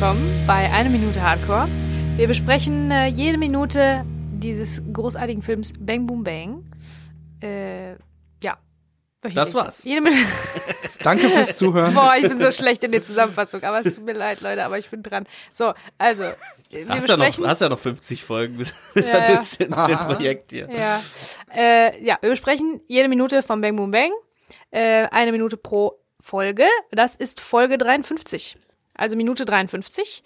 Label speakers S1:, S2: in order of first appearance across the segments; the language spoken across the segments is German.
S1: willkommen bei Eine Minute Hardcore. Wir besprechen äh, jede Minute dieses großartigen Films Bang Boom Bang. Äh, ja.
S2: Das war's.
S1: Jede Minute.
S3: Danke fürs Zuhören.
S1: Boah, ich bin so schlecht in der Zusammenfassung, aber es tut mir leid, Leute, aber ich bin dran. So, also, wir
S2: Hast ja,
S1: besprechen.
S2: noch, hast ja noch 50 Folgen bis, bis
S1: Ja,
S2: ja,
S1: ja.
S2: das Projekt hier.
S1: Ja. Äh, ja, wir besprechen jede Minute von Bang Boom Bang. Äh, eine Minute pro Folge. Das ist Folge 53. Also Minute 53.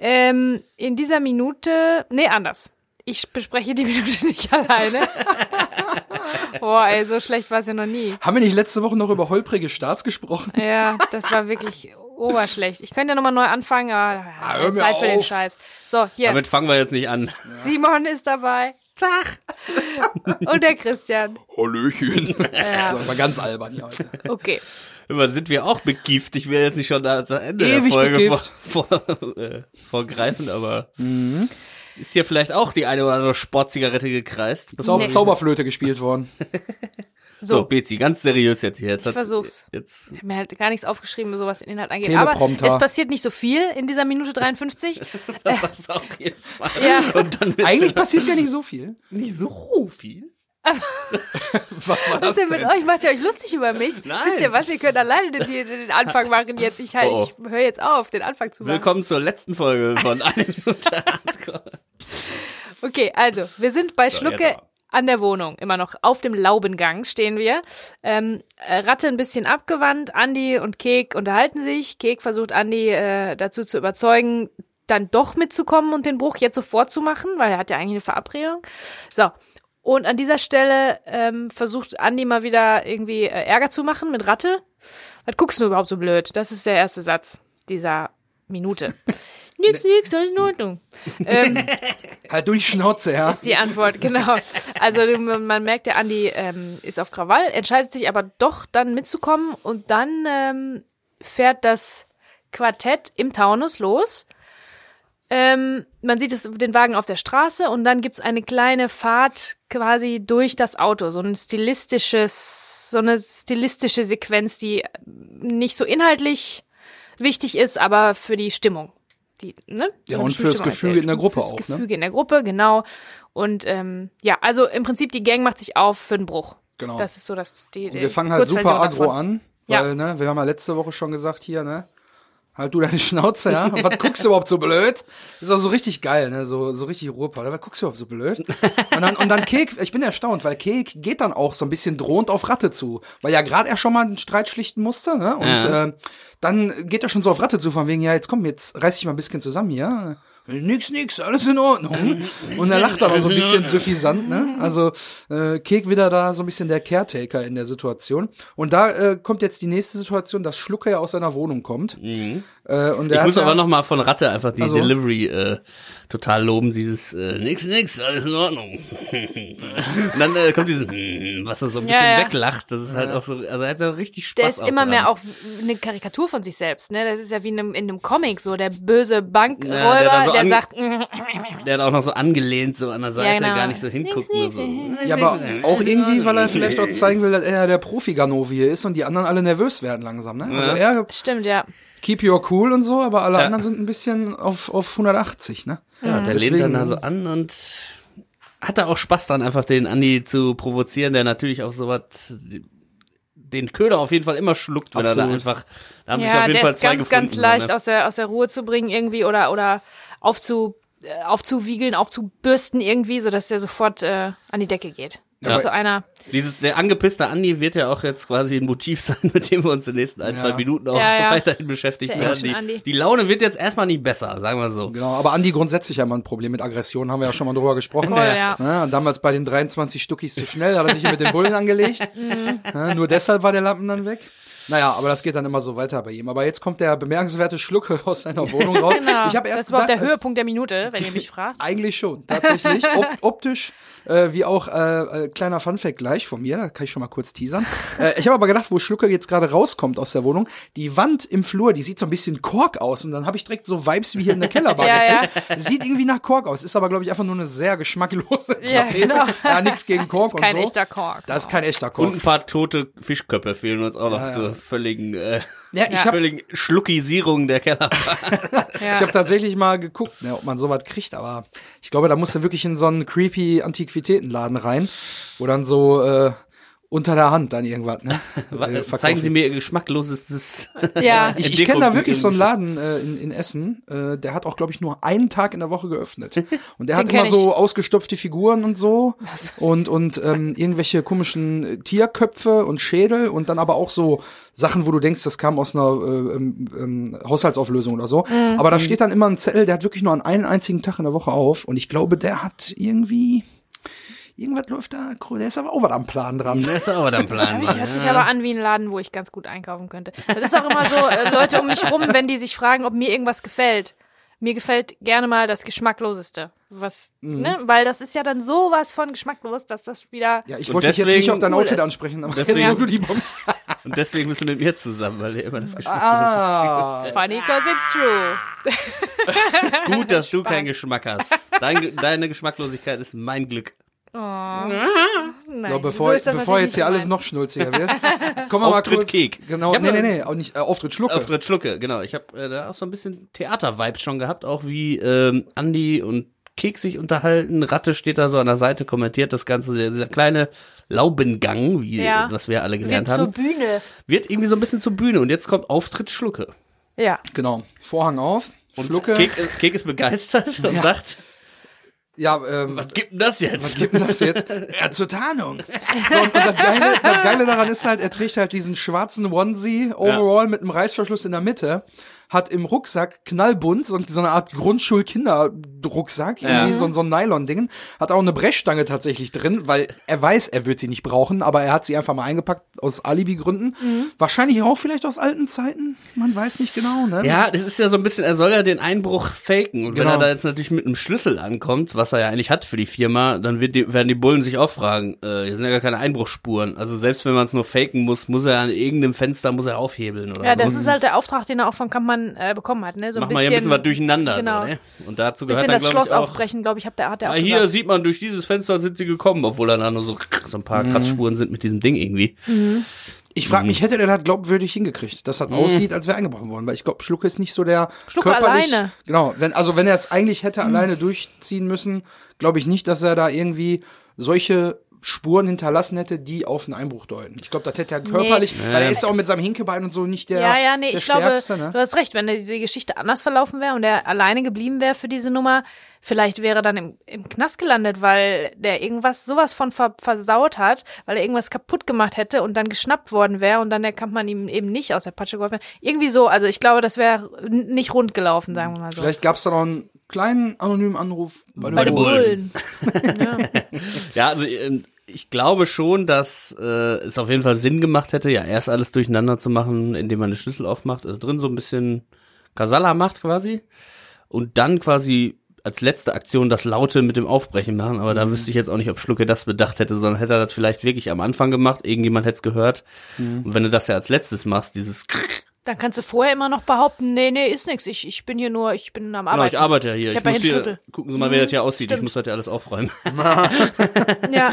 S1: Ähm, in dieser Minute, nee, anders. Ich bespreche die Minute nicht alleine. Boah, ey, so schlecht war es ja noch nie.
S3: Haben wir nicht letzte Woche noch über holprige Starts gesprochen?
S1: Ja, das war wirklich oberschlecht. Ich könnte ja nochmal neu anfangen, aber
S3: Ah, hör mir
S1: Zeit für den
S3: auf.
S1: Scheiß. So, hier,
S2: Damit fangen wir jetzt nicht an.
S1: Simon ist dabei. Tag. Und der Christian.
S3: Hallöchen.
S1: Ja.
S3: Das war ganz albern hier heute.
S1: Okay.
S2: Immer sind wir auch begift. Ich will jetzt nicht schon da zu Ende
S3: Ewig
S2: der Folge vor, vor, äh, vorgreifen, aber
S3: Mhm.
S2: ist hier vielleicht auch die eine oder andere Sportzigarette gekreist.
S3: Zau
S1: Nee.
S3: Zauberflöte gespielt worden.
S2: So,
S1: So,
S2: Bezi, ganz seriös jetzt hier. Jetzt
S1: Ich versuch's.
S2: Jetzt,
S1: ich habe mir halt gar nichts aufgeschrieben, was den Inhalt angeht. Aber
S3: Teleprompter.
S1: es passiert nicht so viel in dieser Minute 53.
S2: das sagst du auch jedes Mal.
S1: Ja.
S2: Und dann willst
S3: Eigentlich passiert gar nicht so viel.
S2: nicht so viel.
S3: Was war
S1: Was
S3: das
S1: ist denn mit euch? Macht ihr euch lustig über mich?
S2: Nein.
S1: Wisst ihr was? Ihr könnt alleine den, den, Anfang machen jetzt. Ich, halt,
S2: Oh.
S1: ich höre jetzt auf, den Anfang zu machen.
S2: Willkommen zur letzten Folge von Eine Minute.
S1: Okay, also, wir sind bei
S2: So,
S1: Schlucke an der Wohnung. Immer noch auf dem Laubengang stehen wir. Ähm, äh, Ratte ein bisschen abgewandt. Andi und Kek unterhalten sich. Kek versucht Andi äh, dazu zu überzeugen, dann doch mitzukommen und den Bruch jetzt sofort zu machen, weil er hat ja eigentlich eine Verabredung. So. Und an dieser Stelle ähm, versucht Andi mal wieder irgendwie äh, Ärger zu machen mit Ratte. Was guckst du überhaupt so blöd? Das ist der erste Satz dieser Minute. nix, nix, alles in Ordnung. Ähm,
S3: Halt durch Schnauze, ja.
S1: ist die Antwort, genau. Also man merkt, der Andi ähm, ist auf Krawall, entscheidet sich aber doch dann mitzukommen und dann ähm, fährt das Quartett im Taunus los. Ähm, man sieht es, den Wagen auf der Straße und dann gibt's eine kleine Fahrt quasi durch das Auto, so ein stilistisches, so eine stilistische Sequenz, die nicht so inhaltlich wichtig ist, aber für die Stimmung. Die, ne?
S3: Ja, und fürs Gefüge
S1: erzählt.
S3: in der Gruppe
S1: fürs
S3: auch, ne?
S1: Gefüge in der Gruppe, genau. Und ähm, ja, also im Prinzip die Gang macht sich auf für den Bruch.
S3: Genau.
S1: Das ist so das die,
S3: Und wir fangen halt super aggro an,
S1: Ja.
S3: weil, ne, wir haben ja letzte Woche schon gesagt hier, ne, halt du deine Schnauze, ja, Und was guckst du überhaupt so blöd? ist auch so richtig geil, ne, so, so richtig Ruhrpott, was guckst du überhaupt so blöd? Und dann, und dann Kek, ich bin erstaunt, weil Kek geht dann auch so ein bisschen drohend auf Ratte zu, weil ja gerade er schon mal einen Streit schlichten musste, ne, und
S2: Ja.
S3: äh, dann geht er schon so auf Ratte zu, von wegen, ja, jetzt komm, jetzt reiß dich mal ein bisschen zusammen hier, Nix, nix, alles in Ordnung. Und er lacht auch so ein bisschen suffisant, ne? Also äh, Kek wieder da so ein bisschen der Caretaker in der Situation. Und da äh, kommt jetzt die nächste Situation, dass Schlucker ja aus seiner Wohnung kommt. Äh, und der
S2: Ich
S3: hat
S2: muss
S3: ja,
S2: aber noch mal von Ratte einfach die
S3: Also?
S2: Delivery äh, total loben, dieses äh, nix, nix, alles in Ordnung. Und dann äh, kommt dieses, mm, was er so ein bisschen
S1: Ja, ja.
S2: weglacht. Das ist halt auch so, also er hat da richtig Spaß
S1: Der ist
S2: auch
S1: immer
S2: dran.
S1: mehr auch eine Karikatur von sich selbst, ne? Das ist ja wie in einem, in einem Comic so, der böse Bankräuber,
S2: der
S1: der,
S2: so an-
S1: sagt,
S2: Der hat auch noch so angelehnt, so an der Seite,
S1: genau.
S2: gar nicht so hinguckt, so.
S3: ja, aber auch irgendwie, weil er vielleicht auch zeigen will, dass er ja der Profi-Ganovi ist und die anderen alle nervös werden langsam, ne? Also er
S1: stimmt, ja.
S3: Keep your cool und so, aber alle
S2: Ja.
S3: anderen sind ein bisschen auf, auf 180, ne?
S2: Ja, der lehnt dann
S3: Deswegen-
S2: da so an und hat da auch Spaß dran, einfach den Andi zu provozieren, der natürlich auch sowas den Köder auf jeden Fall immer schluckt, wenn er da
S3: Absolut.
S2: einfach, da haben sich auf
S1: Ja,
S2: jeden
S1: der
S2: Fall
S1: ist
S2: zwei
S1: ganz,
S2: gefunden.
S1: ganz leicht
S2: ne?
S1: aus der, aus der Ruhe zu bringen irgendwie oder, oder aufzu, äh, aufzuwiegeln, aufzubürsten irgendwie, sodass der sofort äh, an die Decke geht. Das
S2: Ja.
S1: ist so einer.
S2: Dieses, der angepisste Andi wird ja auch jetzt quasi ein Motiv sein, mit dem wir uns in den nächsten ein,
S3: Ja.
S2: zwei Minuten auch
S1: Ja, ja.
S2: weiterhin beschäftigt
S1: Sehr
S2: werden. Die, die Laune wird jetzt erstmal nicht besser, sagen wir so.
S3: Genau, aber Andi grundsätzlich ja mal ein Problem mit Aggression, haben wir ja schon mal drüber gesprochen.
S1: Voll, ja.
S3: Ja, damals bei den 23 Stuckis zu schnell, hat er sich hier mit den Bullen angelegt. Ja, nur deshalb war der Lappen dann weg. Naja, aber das geht dann immer so weiter bei ihm. Aber jetzt kommt der bemerkenswerte Schlucke aus seiner Wohnung raus.
S1: Genau.
S3: Ich
S1: das
S3: erst
S1: ist überhaupt der
S3: gedacht,
S1: Höhepunkt der Minute, wenn ihr mich fragt.
S3: Eigentlich schon, tatsächlich. Op optisch, äh, wie auch äh, äh, kleiner Funfact gleich von mir, da kann ich schon mal kurz teasern. Äh, ich habe aber gedacht, wo Schlucker jetzt gerade rauskommt aus der Wohnung, die Wand im Flur, die sieht so ein bisschen Kork aus und dann habe ich direkt so Vibes wie hier in der Kellerbar
S1: Ja,
S3: gekriegt. Sieht irgendwie nach Kork aus, ist aber glaube ich einfach nur eine sehr geschmacklose
S1: Ja,
S3: Tapete.
S1: genau.
S3: Ja, nichts gegen Kork
S1: ist kein
S3: und so.
S1: echter Kork.
S3: Das ist kein echter
S2: Und
S3: Kork.
S2: ein paar tote Fischköpfe fehlen uns auch noch
S3: Ja, ja.
S2: Völligen äh,
S3: Ja, ich
S1: Ja.
S3: habe
S2: Völlige Schluckisierung der Keller.
S1: Ja.
S3: ich hab tatsächlich mal geguckt, ne, ob man sowas kriegt, aber ich glaube, da musst du wirklich in so einen creepy Antiquitätenladen rein, wo dann so äh, unter der Hand dann irgendwas, ne? äh,
S2: Zeigen
S3: verkaufen.
S2: Sie mir Ihr geschmackloses.
S1: ja.
S3: Ich, ich
S2: Entdeckung
S3: kenne da wirklich so einen. Laden äh, in, in Essen, äh, der hat auch, glaube ich, nur einen Tag in der Woche geöffnet. Und der hat immer
S1: kenn
S3: so ausgestopfte Figuren und so und, und ähm, irgendwelche komischen äh, Tierköpfe und Schädel und dann aber auch so Sachen, wo du denkst, das kam aus einer äh, ähm, ähm, Haushaltsauflösung oder so.
S1: Mhm.
S3: Aber da steht dann immer ein Zettel, der hat wirklich nur an einen einzigen Tag in der Woche auf und ich glaube, der hat irgendwie irgendwas läuft da, der ist aber auch was am Plan dran.
S2: Das ist aber dann Plan.
S1: Das hört sich aber an wie ein Laden, wo ich ganz gut einkaufen könnte. Das ist auch immer so, äh, Leute um mich rum, wenn die sich fragen, ob mir irgendwas gefällt. Mir gefällt gerne mal das Geschmackloseste. Was, ne? Weil das ist ja dann sowas von geschmacklos, dass das wieder.
S3: Ja, ich wollte dich jetzt nicht auf dein
S1: cool
S3: Outfit
S1: ist.
S3: ansprechen, aber
S2: Deswegen-
S3: jetzt, wo du die Bombe
S2: Und deswegen bist du mit mir zusammen, weil ihr immer das Geschmack
S3: Ah,
S1: Funny cause it's true.
S2: Gut, dass du keinen Geschmack hast. Dein, deine Geschmacklosigkeit ist mein Glück.
S1: Nein,
S3: So, bevor,
S1: das
S3: bevor jetzt hier alles noch schnulziger wird, kommen wir mal
S2: Auftritt
S3: kurz.
S2: Kek.
S3: Genau,
S2: Ich hab
S3: nee, nee, nee, auch nicht, äh, Auftritt Schlucke.
S2: Auftritt Schlucke, genau. Ich habe äh, da auch so ein bisschen Theater-Vibes schon gehabt, auch wie ähm, Andi und Kek sich unterhalten. Ratte steht da so an der Seite, kommentiert das Ganze. Dieser kleine Laubengang, wie
S1: Ja.
S2: was wir alle
S1: Wird
S2: gelernt
S1: zur
S2: haben,
S1: Bühne.
S2: wird irgendwie so ein bisschen zur Bühne. Und jetzt kommt Auftritt Schlucke.
S1: Ja.
S3: Genau, Vorhang auf,
S2: Und
S3: Schlucke.
S2: Kek, äh, Kek ist begeistert und sagt,
S3: Ja, ähm,
S2: was gibt denn das jetzt?
S3: was gibt denn das jetzt? Ja, zur Tarnung. So, und das Geile, das Geile daran ist halt, er trägt halt diesen schwarzen Onesie Overall mit einem Reißverschluss in der Mitte, hat im Rucksack knallbunt, so, so eine Art Grundschulkinder-Rucksack, irgendwie
S2: Ja.
S3: so, so ein Nylon-Ding, hat auch eine Brechstange tatsächlich drin, weil er weiß, er wird sie nicht brauchen, aber er hat sie einfach mal eingepackt aus Alibi-Gründen. Wahrscheinlich auch vielleicht aus alten Zeiten, man weiß nicht genau, ne?
S2: Ja, das ist ja so ein bisschen, er soll ja den Einbruch faken. Und wenn
S3: Genau.
S2: er da jetzt natürlich mit einem Schlüssel ankommt, was er ja eigentlich hat für die Firma, dann wird die, werden die Bullen sich auch fragen, äh, hier sind ja gar keine Einbruchsspuren. Also selbst wenn man es nur faken muss, muss er an irgendeinem Fenster, muss er aufhebeln oder
S1: Ja,
S2: so.
S1: das ist halt der Auftrag, den er auch von Kampmann äh, bekommen hat, ne? So
S2: Mach
S1: ein
S2: mal
S1: bisschen,
S2: hier ein bisschen was durcheinander,
S1: genau.
S2: so, ne? Und dazu gehört
S1: bisschen
S2: dann,
S1: das
S2: glaube
S1: Schloss
S2: ich, auch,
S1: aufbrechen, glaube ich, hat der, hat der auch
S2: hier
S1: gesagt.
S2: sieht man, durch dieses Fenster sind sie gekommen, obwohl da nur so, so ein paar
S3: Mhm.
S2: Kratzspuren sind mit diesem Ding irgendwie.
S3: Ich frage
S2: Mhm.
S3: mich, hätte der das glaubwürdig hingekriegt, dass das aussieht, als wäre eingebrochen worden? Weil ich glaube, Schlucke ist nicht so der
S1: Schlucke
S3: körperlich.
S1: alleine.
S3: Genau, wenn, also wenn er es eigentlich hätte alleine durchziehen müssen, glaube ich nicht, dass er da irgendwie solche Spuren hinterlassen hätte, die auf einen Einbruch deuten. Ich glaube, das hätte er körperlich, weil er ist auch mit seinem Hinkebein und so nicht der,
S1: ja, ja, nee,
S3: der
S1: ich glaube,
S3: Stärkste, ne?
S1: du hast recht, wenn die Geschichte anders verlaufen wäre und er alleine geblieben wäre für diese Nummer, vielleicht wäre er dann im, im Knast gelandet, weil der irgendwas sowas von ver versaut hat, weil er irgendwas kaputt gemacht hätte und dann geschnappt worden wäre und dann der Kampmann ihm eben nicht aus der Patsche geholfen. Irgendwie so, also ich glaube, das wäre nicht rund gelaufen, sagen wir mal so.
S3: Vielleicht gab es da noch einen kleinen anonymen Anruf bei,
S1: Bei den
S2: Bullen.
S1: Bullen. ja.
S2: Ja, also ähm, ich glaube schon, dass äh, es auf jeden Fall Sinn gemacht hätte, ja erst alles durcheinander zu machen, indem man eine Schlüssel aufmacht, also drin so ein bisschen Kasala macht quasi und dann quasi als letzte Aktion das Laute mit dem Aufbrechen machen, aber da wüsste ich jetzt auch nicht, ob Schlucke das bedacht hätte, sondern hätte er das vielleicht wirklich am Anfang gemacht, irgendjemand hätte es gehört und wenn du das ja als letztes machst, dieses
S1: Dann kannst du vorher immer noch behaupten, nee, nee, ist nix. Ich, ich bin hier nur, ich bin am
S2: Genau,
S1: Arbeiten.
S2: ich arbeite ja hier.
S1: Ich
S2: Ich,
S1: hab ja
S2: muss
S1: hier
S2: gucken Sie mal, wie das hier aussieht. Ich
S1: stimmt.
S2: muss das ja alles aufräumen.
S1: Ja.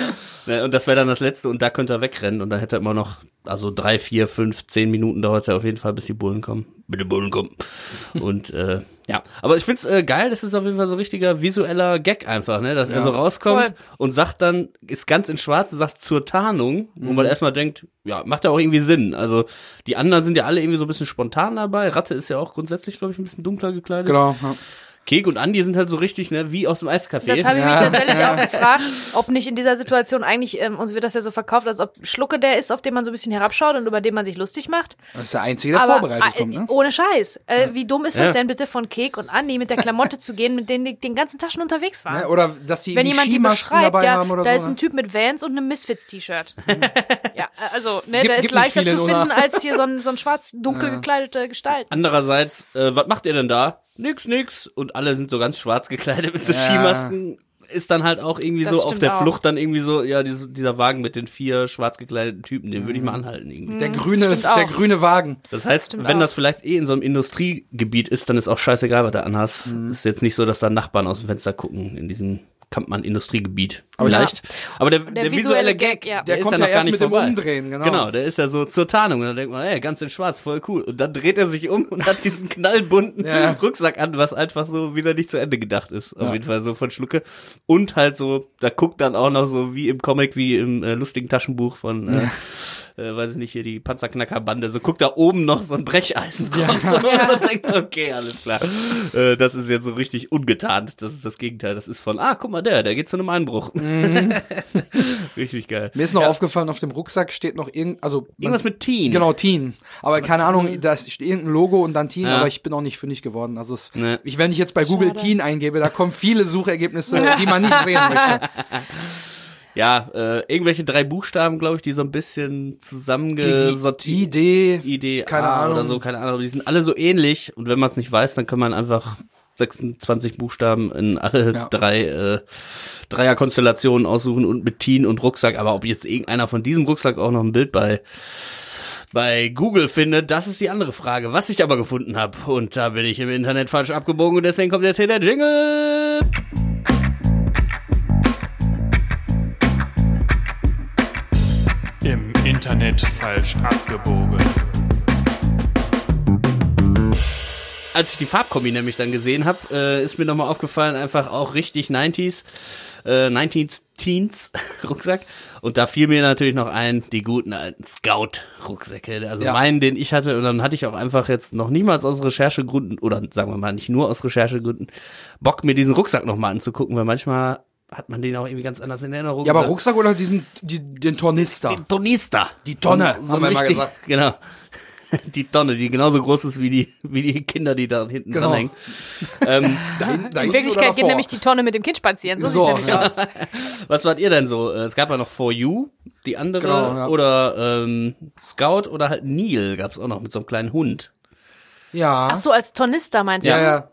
S2: Und das wäre dann das letzte und da könnte er wegrennen und dann hätte er immer noch, also drei, vier, fünf, zehn Minuten dauert es ja auf jeden Fall, bis die Bullen kommen. Bitte Bullen kommen. und äh, ja, aber ich find's äh, geil, das ist auf jeden Fall so ein richtiger visueller Gag einfach, ne, dass er so rauskommt
S1: Voll.
S2: und sagt dann, ist ganz in schwarz, und sagt zur Tarnung, wo man erstmal denkt, ja, macht ja auch irgendwie Sinn. Also die anderen sind ja alle irgendwie so ein bisschen spontan dabei. Ratte ist ja auch grundsätzlich, glaube ich, ein bisschen dunkler gekleidet.
S3: Genau. Ja.
S2: Kek und Andi sind halt so richtig, ne, wie aus dem Eiscafé.
S1: Das habe ich mich
S3: Ja.
S1: tatsächlich auch gefragt, ob nicht in dieser Situation eigentlich, ähm, uns wird das ja so verkauft, als ob Schlucke der ist, auf den man so ein bisschen herabschaut und über den man sich lustig macht.
S3: Das ist der Einzige, der
S1: Aber
S3: vorbereitet
S1: äh,
S3: kommt, ne?
S1: ohne Scheiß. Äh, wie dumm ist das
S2: Ja.
S1: denn bitte von Kek und Andi mit der Klamotte zu gehen, mit denen die den ganzen Tag schon unterwegs waren?
S3: Ne? Oder dass die
S1: Wenn
S3: irgendwie
S1: jemand die beschreibt,
S3: dabei
S1: ja,
S3: haben oder
S1: da
S3: so.
S1: ist ein
S3: ne?
S1: Typ mit Vans und einem Misfits-T-Shirt. ja, also, ne,
S3: Gibt-
S1: der ist leichter zu finden als hier so ein, so ein schwarz dunkel gekleidete Gestalt.
S2: Andererseits, äh, was macht ihr denn da? Nix, nix. Und alle sind so ganz schwarz gekleidet mit so
S3: Ja.
S2: Skimasken. Ist dann halt auch irgendwie
S1: Das
S2: so auf der
S1: auch.
S2: Flucht dann irgendwie so, ja, diese, dieser Wagen mit den vier schwarz gekleideten Typen, den würde ich mal anhalten irgendwie.
S3: Der grüne,
S1: Stimmt auch.
S3: der grüne Wagen.
S2: Das heißt,
S1: Stimmt
S2: wenn
S1: auch.
S2: das vielleicht eh in so einem Industriegebiet ist, dann ist auch scheißegal, was du anhast. Ist jetzt nicht so, dass da Nachbarn aus dem Fenster gucken in diesem Kampmann-Industriegebiet.
S3: Aber ich-
S2: Vielleicht. Aber der, der, visuelle Gag,
S1: ja.
S3: Der
S2: ist
S3: kommt
S2: ja
S3: ja
S2: noch gar
S3: erst
S2: nicht
S3: mit dem
S2: vorbei.
S3: Umdrehen, genau.
S2: Genau, der ist ja so zur Tarnung. Und dann denkt man, ey, ganz in schwarz, voll cool. Und dann dreht er sich um und hat diesen knallbunten
S3: Ja.
S2: Rucksack an, was einfach so wieder nicht zu Ende gedacht ist. Auf
S3: Ja.
S2: jeden Fall so von Schlucke. Und halt so, da guckt dann auch noch so wie im Comic, wie im äh, lustigen Taschenbuch von, äh, äh, weiß ich nicht, hier die Panzerknackerbande. So guckt da oben noch so ein Brecheisen drauf. So, und man denkt, okay, alles klar. Äh, das ist jetzt so richtig ungetarnt. Das ist das Gegenteil. Das ist von, ah, guck mal, der, der geht zu einem Einbruch. richtig geil.
S3: Mir ist noch aufgefallen, auf dem Rucksack steht noch irgend, also man-
S2: Irgendwas mit Teen.
S3: Genau, Teen. Aber keine Ahnung, da steht irgendein Logo und dann Teen,
S2: Ja.
S3: aber ich bin auch nicht fündig geworden. Also es,
S2: Nee.
S3: ich, wenn ich jetzt bei Google
S1: Schade.
S3: Teen eingebe, da kommen viele Suchergebnisse, die man nicht sehen möchte.
S2: Ja, äh, irgendwelche drei Buchstaben, glaube ich, die so ein bisschen zusammengesortiert.
S3: Idee,
S2: Idee
S3: keine
S2: A
S3: Ahnung.
S2: oder so, keine Ahnung. aber Die sind alle so ähnlich und wenn man es nicht weiß, dann kann man einfach 26 Buchstaben in alle
S3: Ja.
S2: drei äh, Dreierkonstellationen aussuchen und mit Teen und Rucksack. Aber ob jetzt irgendeiner von diesem Rucksack auch noch ein Bild bei bei Google findet, das ist die andere Frage. Was ich aber gefunden habe und da bin ich im Internet falsch abgebogen und deswegen kommt jetzt hier der Jingle.
S4: Internet falsch abgebogen.
S2: als ich die Farbkombi nämlich dann gesehen habe, äh, ist mir nochmal aufgefallen, einfach auch richtig 90s, äh, 90s Teens Rucksack. Und da fiel mir natürlich noch ein, die guten alten Scout-Rucksäcke. Also
S3: Ja.
S2: meinen, den ich hatte. Und dann hatte ich auch einfach jetzt noch niemals aus Recherchegründen, oder sagen wir mal nicht nur aus Recherchegründen, Bock, mir diesen Rucksack nochmal anzugucken, weil manchmal hat man den auch irgendwie ganz anders in Erinnerung.
S3: Ja, aber
S2: Oder-
S3: Rucksack oder diesen, die, den Tornister?
S2: den Tornister.
S3: Die Tonne,
S2: So, so
S3: haben wir
S2: ein
S3: mal
S2: richtig,
S3: gesagt.
S2: genau. Die Tonne, die genauso groß ist wie die, wie die Kinder, die da hinten
S3: Genau.
S2: dranhängen. Ähm,
S3: Da da
S1: In Wirklichkeit geht nämlich die Tonne mit dem Kind spazieren. So,
S3: So,
S1: sieht's nämlich aus.
S2: was wart ihr denn so? Äh, Es gab ja noch For You, die andere,
S3: Genau, ja.
S2: oder ähm, Scout oder halt Neil gab's auch noch mit so einem kleinen Hund.
S3: Ja.
S1: Ach so, als Tornister meinst
S3: ja,
S1: du?
S3: ja.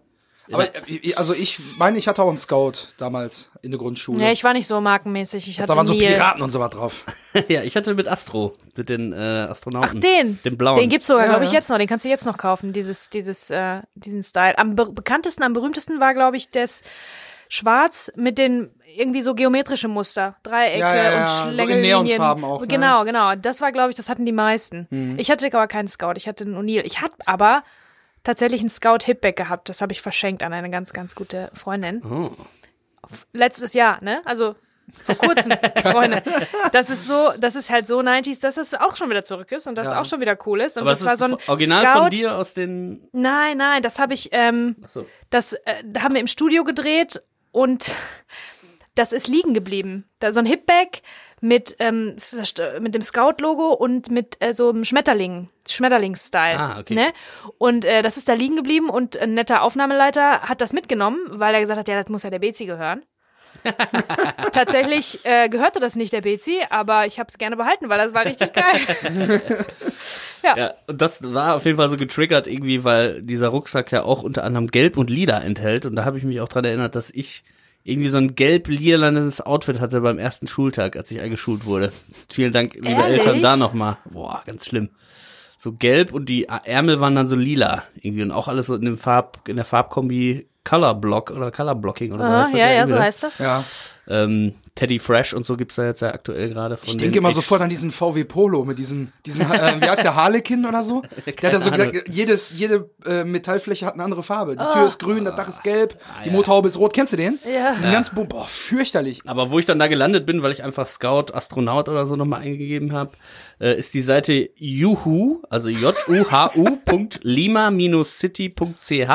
S3: Aber äh, also ich meine, ich hatte auch einen Scout damals in der Grundschule.
S1: Ja, ich war nicht so markenmäßig. Ich hatte
S3: da waren so. Piraten und so was drauf.
S2: ja, ich hatte mit Astro, mit den äh, Astronauten.
S1: Ach, den.
S2: Den blauen.
S1: Den gibt's sogar,
S3: Ja,
S1: glaube ich,
S3: ja.
S1: jetzt noch. Den kannst du jetzt noch kaufen, dieses, dieses, äh, diesen Style. Am be bekanntesten, am berühmtesten war, glaube ich, das Schwarz mit den irgendwie so geometrische Muster. Dreiecke
S3: Ja, ja, ja,
S1: und
S3: so in
S1: Schlängellinien.
S3: Neonfarben auch, ne?
S1: Genau, genau. Das war, glaube ich, das hatten die meisten.
S3: Mhm.
S1: Ich hatte aber keinen Scout, ich hatte einen O'Neill. Ich hatte aber tatsächlich einen Scout Hipback gehabt. Das habe ich verschenkt an eine ganz, ganz gute Freundin.
S2: Oh.
S1: Letztes Jahr, ne? Also vor kurzem, Freunde. Das ist so, das ist halt so 90s, dass das auch schon wieder zurück ist und das
S3: Ja.
S1: auch schon wieder cool ist. Und
S2: Aber
S1: das
S2: das
S1: war so ein
S2: original
S1: Scout.
S2: von dir aus den.
S1: Nein, nein, das habe ich, ähm,
S2: Achso.
S1: das äh, haben wir im Studio gedreht und das ist liegen geblieben. Da so ein Hipback mit ähm, mit dem Scout-Logo und mit äh, so einem Schmetterling, Schmetterlings-Style.
S2: Ah, okay.
S1: Ne? Und äh, das ist da liegen geblieben und ein netter Aufnahmeleiter hat das mitgenommen, weil er gesagt hat, ja, das muss ja der Bezi gehören. Tatsächlich äh, gehörte das nicht der Bezi, aber ich habe es gerne behalten, weil das war richtig geil.
S2: Ja, und das war auf jeden Fall so getriggert irgendwie, weil dieser Rucksack ja auch unter anderem Gelb und Lila enthält. Und da habe ich mich auch dran erinnert, dass ich irgendwie so ein gelb-lilanes Outfit hatte beim ersten Schultag, als ich eingeschult wurde. Vielen Dank, liebe
S1: Ehrlich?
S2: Eltern, da nochmal. Boah, ganz schlimm. So gelb und die Ärmel waren dann so lila irgendwie und auch alles so in dem Farb, in der Farbkombi Color Block oder Color Blocking oder
S1: Ah,
S2: das
S1: ja, ja, so
S2: ne?
S1: heißt das.
S3: Ja.
S2: Ähm, Teddy Fresh und so gibt's da jetzt ja aktuell gerade von
S3: Ich
S2: den
S3: denke immer
S2: Ex-
S3: sofort an diesen VW Polo mit diesen, diesen äh, wie heißt der, Harlequin oder so? Der hat ja so, jedes, jede äh, Metallfläche hat eine andere Farbe. Die
S1: Oh.
S3: Tür ist grün, das Dach ist gelb, die Motorhaube ist rot. Kennst du den?
S1: Ja.
S3: Diesen ganz, bu- boah, fürchterlich.
S2: Aber wo ich dann da gelandet bin, weil ich einfach Scout, Astronaut oder so nochmal eingegeben habe, äh, ist die Seite juhu, also j-u-h-u Punkt lima-city.ch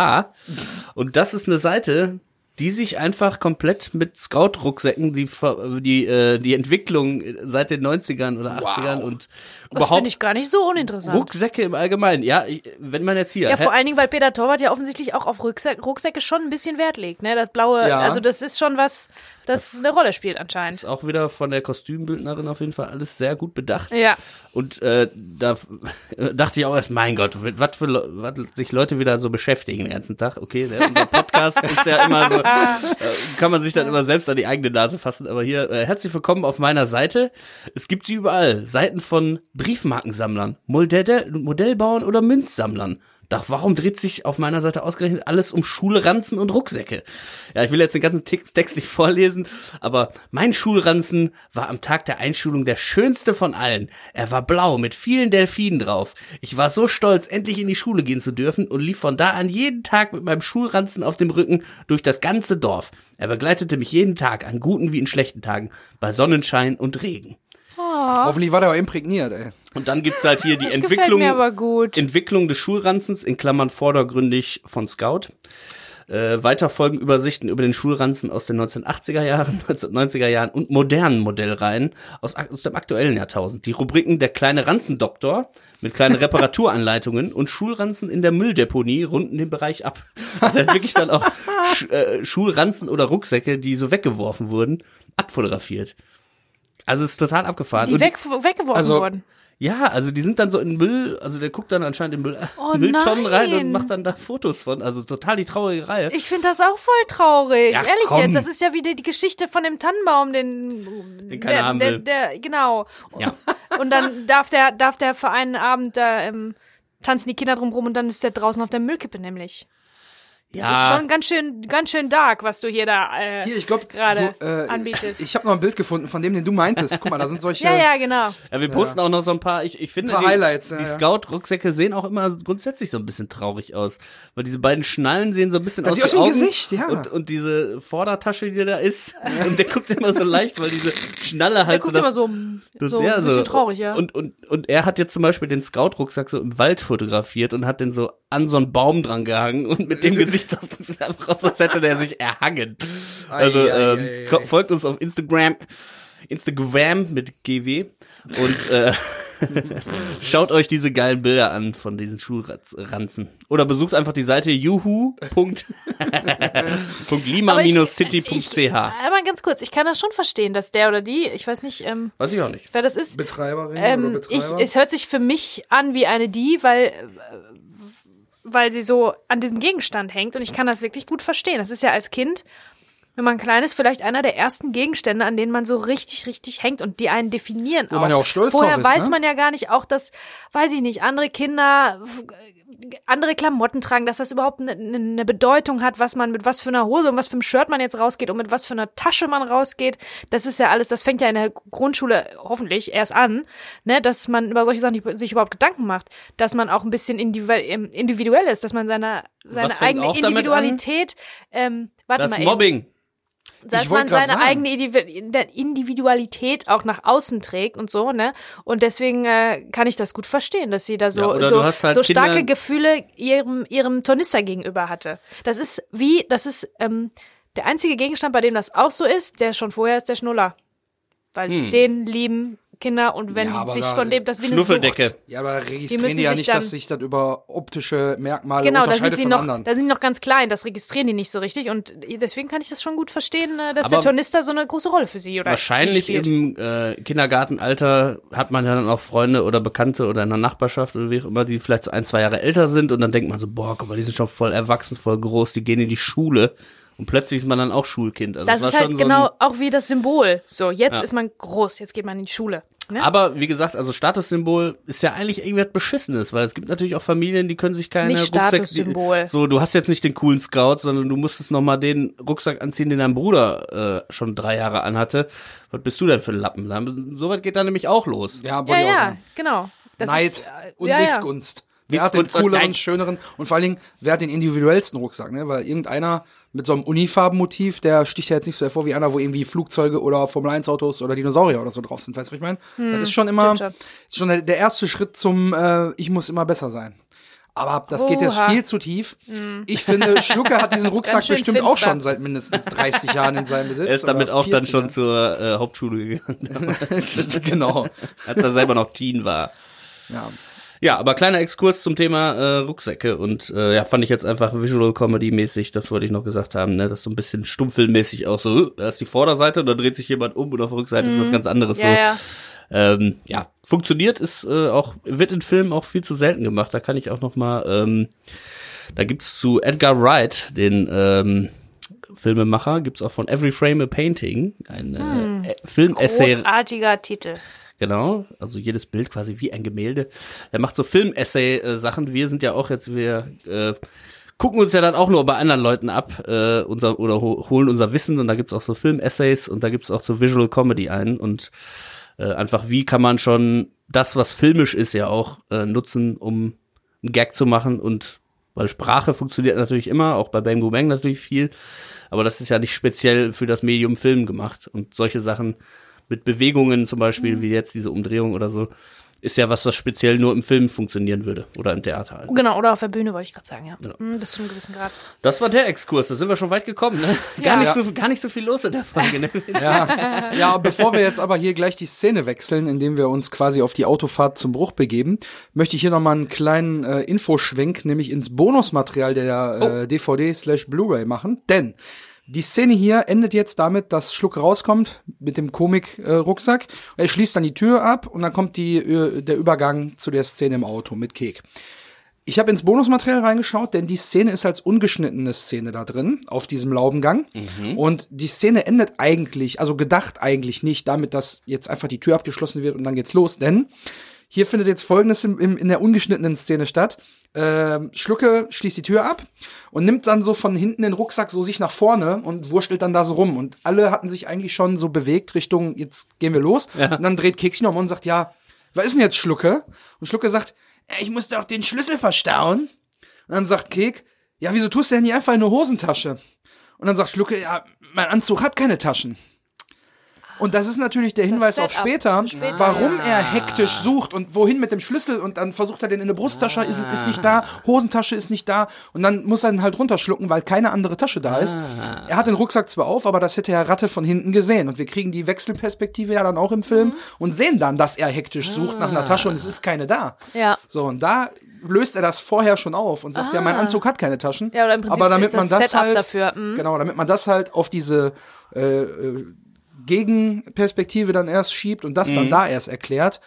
S2: und das ist eine Seite, die sich einfach komplett mit Scout-Rucksäcken, die, ver- die, äh, die Entwicklung seit den 90ern oder 80ern und
S1: Das
S2: überhaupt
S1: finde ich gar nicht so uninteressant.
S2: Rucksäcke im Allgemeinen. Ja, ich, wenn man jetzt hier,
S1: Ja, vor allen Dingen, weil Peter Torwart ja offensichtlich auch auf Rucksäcke, Rucksäcke schon ein bisschen Wert legt, ne? Das blaue,
S3: Ja.
S1: also das ist schon was, das eine Rolle spielt anscheinend.
S2: ist auch wieder von der Kostümbildnerin auf jeden Fall alles sehr gut bedacht.
S1: Ja.
S2: Und äh, da dachte ich auch erst, mein Gott, mit was für was sich Leute wieder so beschäftigen den ganzen Tag. Okay, der, unser Podcast ist ja immer so, kann man sich dann immer selbst an die eigene Nase fassen. Aber hier, äh, herzlich willkommen auf meiner Seite. Es gibt sie überall. Seiten von Briefmarkensammlern, Modell, Modellbauern oder Münzsammlern. Doch warum dreht sich auf meiner Seite ausgerechnet alles um Schulranzen und Rucksäcke? Ja, ich will jetzt den ganzen Text, nicht vorlesen, aber mein Schulranzen war am Tag der Einschulung der schönste von allen. Er war blau mit vielen Delfinen drauf. Ich war so stolz, endlich in die Schule gehen zu dürfen und lief von da an jeden Tag mit meinem Schulranzen auf dem Rücken durch das ganze Dorf. Er begleitete mich jeden Tag, an guten wie in schlechten Tagen, bei Sonnenschein und Regen.
S3: Hoffentlich war der auch imprägniert, ey.
S2: Und dann gibt's halt hier die
S1: Das
S2: Entwicklung,
S1: mir aber gut.
S2: Entwicklung des Schulranzens, in Klammern vordergründig von Scout. Äh, weiter folgen Übersichten über den Schulranzen aus den 1980er Jahren, 1990er Jahren und modernen Modellreihen aus, aus dem aktuellen Jahrtausend. Die Rubriken Der kleine Ranzendoktor mit kleinen Reparaturanleitungen und Schulranzen in der Mülldeponie runden den Bereich ab. Also halt wirklich dann auch Sch äh, Schulranzen oder Rucksäcke, die so weggeworfen wurden, abfotografiert. Also es ist total abgefahren.
S1: Die
S2: Und
S1: weg, weggeworfen
S3: Also-
S1: wurden.
S2: ja, also die sind dann so in Müll, also der guckt dann anscheinend in Müll,
S1: Oh
S2: Mülltonnen rein
S1: nein.
S2: und macht dann da Fotos von. Also total die traurige Reihe.
S1: Ich finde das auch voll traurig.
S2: Ja,
S1: Ehrlich
S2: komm.
S1: jetzt, das ist ja wieder die Geschichte von dem Tannenbaum, den,
S2: Den keiner
S1: der,
S2: haben
S1: der,
S2: will.
S1: der, genau.
S2: Ja.
S1: Und dann darf der, darf der für einen Abend da ähm, tanzen die Kinder drum rum und dann ist der draußen auf der Müllkippe nämlich. Das ist
S2: ja,
S1: schon ganz schön, ganz schön dark, was du hier da äh,
S3: Hier, ich glaube,
S1: gerade
S3: äh,
S1: anbietest.
S3: Ich habe noch ein Bild gefunden von dem, den du meintest. Guck mal, da sind solche.
S1: ja, ja, genau.
S2: ja, wir posten auch noch so ein paar, ich, ich finde, die,
S3: Highlights, ja,
S2: die
S3: ja.
S2: Scout-Rucksäcke sehen auch immer grundsätzlich so ein bisschen traurig aus. Weil diese beiden Schnallen sehen so ein bisschen
S3: Das
S2: aus wie Augen.
S3: Gesicht, ja.
S2: Und, und diese Vordertasche, die da ist, und der guckt immer so leicht, weil diese Schnalle halt
S1: Der guckt
S2: so das,
S1: immer so,
S2: Das
S1: so
S2: ja,
S1: ein bisschen traurig, ja.
S2: Und, und, und er hat jetzt zum Beispiel den Scout-Rucksack so im Wald fotografiert und hat den so an so einen Baum dran gehangen und mit dem Gesichtsausdruck sieht einfach aus, als hätte der sich erhangen. Also
S3: Ei, ei,
S2: ähm,
S3: ei, ei.
S2: ko- folgt uns auf Instagram, Instagram mit GW und äh, schaut euch diese geilen Bilder an von diesen Schulranzen. Oder besucht einfach die Seite juhu.lima-city.ch.
S1: Aber ganz kurz, ich kann das schon verstehen, dass der oder die, ich weiß nicht, ähm,
S2: Weiß ich auch nicht.
S1: wer das ist,
S3: Betreiberin
S1: ähm,
S3: oder
S1: ich,
S3: Betreiber.
S1: es hört sich für mich an wie eine die, weil, äh, weil sie so an diesem Gegenstand hängt und ich kann das wirklich gut verstehen. Das ist ja als Kind, wenn man klein ist, vielleicht einer der ersten Gegenstände, an denen man so richtig, richtig hängt und die einen definieren.
S3: Wo man ja auch stolz
S1: Vorher
S3: drauf ist,
S1: weiß
S3: ne?
S1: man ja gar nicht auch, dass, weiß ich nicht, andere Kinder f- andere Klamotten tragen, dass das überhaupt eine ne, ne Bedeutung hat, was man mit was für einer Hose und was für einem Shirt man jetzt rausgeht und mit was für einer Tasche man rausgeht. Das ist ja alles, das fängt ja in der Grundschule hoffentlich erst an, ne, dass man über solche Sachen nicht, sich überhaupt Gedanken macht, dass man auch ein bisschen individuell, ähm, ist, dass man seine, seine eigene
S2: an?
S1: Individualität, ähm, warte
S2: Das
S1: mal eben
S2: Mobbing.
S1: Dass man seine
S3: sagen.
S1: eigene Individualität auch nach außen trägt und so, ne? Und deswegen äh, kann ich das gut verstehen, dass sie da so
S2: Ja,
S1: so,
S2: halt
S1: so starke
S2: Kinder-
S1: Gefühle ihrem ihrem Tornister gegenüber hatte. Das ist wie, das ist ähm, der einzige Gegenstand, bei dem das auch so ist, der schon vorher ist der Schnuller, weil
S2: Hm.
S1: den lieben Kinder und wenn
S3: Ja,
S1: die sich von dem das wie eine
S2: Schnuffeldecke.
S1: Sucht.
S3: ja, aber
S1: Die
S3: registrieren
S1: müssen
S3: die ja
S1: sich
S3: nicht,
S1: dann-
S3: dass sich das über optische Merkmale
S1: Genau, da sind
S3: unterscheidet
S1: sie
S3: von
S1: noch,
S3: anderen.
S1: da sind sie noch ganz klein, das registrieren die nicht so richtig und deswegen kann ich das schon gut verstehen, äh, dass
S2: Aber
S1: der Tornister so eine große Rolle für sie oder
S2: Wahrscheinlich
S1: spielt.
S2: im äh, Kindergartenalter hat man ja dann auch Freunde oder Bekannte oder in der Nachbarschaft oder wie auch immer, die vielleicht so ein, zwei Jahre älter sind und dann denkt man so, boah, guck mal, die sind schon voll erwachsen, voll groß, die gehen in die Schule und plötzlich ist man dann auch Schulkind. Also
S1: Das
S2: war
S1: ist halt
S2: schon
S1: genau
S2: so
S1: auch wie das Symbol. So, jetzt
S2: Ja.
S1: ist man groß, jetzt geht man in die Schule. Ne?
S2: aber wie gesagt, also Statussymbol ist ja eigentlich irgendwie was Beschissenes, weil es gibt natürlich auch Familien, die können sich keine
S1: Nicht
S2: Rucksäcke-
S1: Statussymbol.
S2: Die, so, du hast jetzt nicht den coolen Scout, sondern du musstest noch mal den Rucksack anziehen, den dein Bruder äh, schon drei Jahre anhatte. Was bist du denn für ein Lappen? Dann- So weit geht dann nämlich auch los.
S3: ja,
S1: ja, ja, genau. Das
S3: Neid
S1: ist, äh,
S3: und
S1: ja, ja.
S3: Wer hat den cooleren, schöneren und vor allen Dingen, wer hat den individuellsten Rucksack, ne? Weil irgendeiner mit so einem Unifarbenmotiv, der sticht ja jetzt nicht so hervor wie einer, wo irgendwie Flugzeuge oder Formel 1 Autos oder Dinosaurier oder so drauf sind. Weißt du, was ich meine? das ist schon immer,
S1: Hm,
S3: ist schon der, der erste Schritt zum, äh, ich muss immer besser sein. Aber das geht jetzt
S1: Oha. Hm.
S3: viel zu tief. Ich finde, Schlucke hat diesen Rucksack bestimmt auch
S1: finster.
S3: schon seit mindestens 30 Jahren in seinem Besitz.
S2: Er ist damit auch dann
S3: 40,
S2: schon zur äh, Hauptschule gegangen,
S3: genau.
S2: als er selber noch Teen war.
S3: Ja.
S2: Ja, aber kleiner Exkurs zum Thema äh, Rucksäcke und äh, ja, fand ich jetzt einfach Visual Comedy mäßig, das wollte ich noch gesagt haben, ne, das so ein bisschen stummfilmmäßig auch so, äh, da ist die Vorderseite und dann dreht sich jemand um und auf der Rückseite ist was ganz anderes
S1: Mhm. Ja,
S2: so.
S1: ja.
S2: Ähm, ja, funktioniert, ist äh, auch, wird in Filmen auch viel zu selten gemacht, da kann ich auch noch mal, ähm, da gibt's zu Edgar Wright, den ähm, Filmemacher, gibt's auch von Every Frame a Painting, ein
S1: Hm.
S2: äh, Film-Essay
S1: Großartiger Titel.
S2: Genau, also jedes Bild quasi wie ein Gemälde. Er macht so Film-Essay-Sachen. Wir sind ja auch jetzt, wir äh, gucken uns ja dann auch nur bei anderen Leuten ab äh, unser, oder ho holen unser Wissen. Und da gibt's auch so Film-Essays und da gibt's auch so Visual Comedy ein. Und äh, einfach wie kann man schon das, was filmisch ist, ja auch äh, nutzen, um einen Gag zu machen. Und weil Sprache funktioniert natürlich immer, auch bei Bang Boom Bang natürlich viel, aber das ist ja nicht speziell für das Medium Film gemacht. Und solche Sachen mit Bewegungen zum Beispiel, wie jetzt diese Umdrehung oder so, ist ja was, was speziell nur im Film funktionieren würde oder im Theater halt.
S1: Genau, oder auf der Bühne, wollte ich gerade sagen, ja.
S2: Genau.
S1: Hm, bis zu einem gewissen Grad.
S2: Das war der Exkurs, da sind wir schon weit gekommen, ne? Gar,
S1: Ja.
S2: nicht, so, gar nicht so viel los in der Folge, ne?
S3: Ja. ja, bevor wir jetzt aber hier gleich die Szene wechseln, indem wir uns quasi auf die Autofahrt zum Bruch begeben, möchte ich hier nochmal einen kleinen äh, Infoschwenk, nämlich ins Bonusmaterial der äh, DVD slash Blu-ray machen. Denn die Szene hier endet jetzt damit, dass Schluck rauskommt mit dem Komik-Rucksack. er schließt dann die Tür ab und dann kommt die, äh, der Übergang zu der Szene im Auto mit Kek. Ich habe ins Bonusmaterial reingeschaut, denn die Szene ist als ungeschnittene Szene da drin, auf diesem Laubengang. Und die Szene endet eigentlich, also gedacht eigentlich nicht damit, dass jetzt einfach die Tür abgeschlossen wird und dann geht's los. Denn hier findet jetzt Folgendes im, im, in der ungeschnittenen Szene statt. Ähm, Schlucke schließt die Tür ab und nimmt dann so von hinten den Rucksack so sich nach vorne und wurschtelt dann da so rum. Und alle hatten sich eigentlich schon so bewegt Richtung, jetzt gehen wir los. Und dann dreht Keks sich nochmal und sagt, ja, was ist denn jetzt Schlucke? Und Schlucke sagt, "Äh, ich muss doch den Schlüssel verstauen. Und dann sagt Kek, ja, wieso tust du denn nicht einfach in eine Hosentasche? Und dann sagt Schlucke, ja, mein Anzug hat keine Taschen. Und das ist natürlich der
S1: Das
S3: Hinweis auf später,
S1: später.
S3: warum er hektisch sucht und wohin mit dem Schlüssel und dann versucht er den in eine Brusttasche, ist, ist nicht da, Hosentasche ist nicht da und dann muss er ihn halt runterschlucken, weil keine andere Tasche da ist. Er hat den Rucksack zwar auf, aber das hätte Herr Ratte von hinten gesehen und wir kriegen die Wechselperspektive ja dann auch im Film und sehen dann, dass er hektisch sucht nach einer Tasche und es ist keine da.
S1: Ja.
S3: So, und da löst er das vorher schon auf und sagt, ja, mein Anzug hat keine Taschen.
S1: Ja, oder im Prinzip
S3: aber damit
S1: ist
S3: man
S1: das
S3: das
S1: Setup
S3: halt,
S1: dafür, mhm.
S3: Genau, damit man das halt auf diese äh, äh, Gegenperspektive dann erst schiebt und das dann da erst erklärt,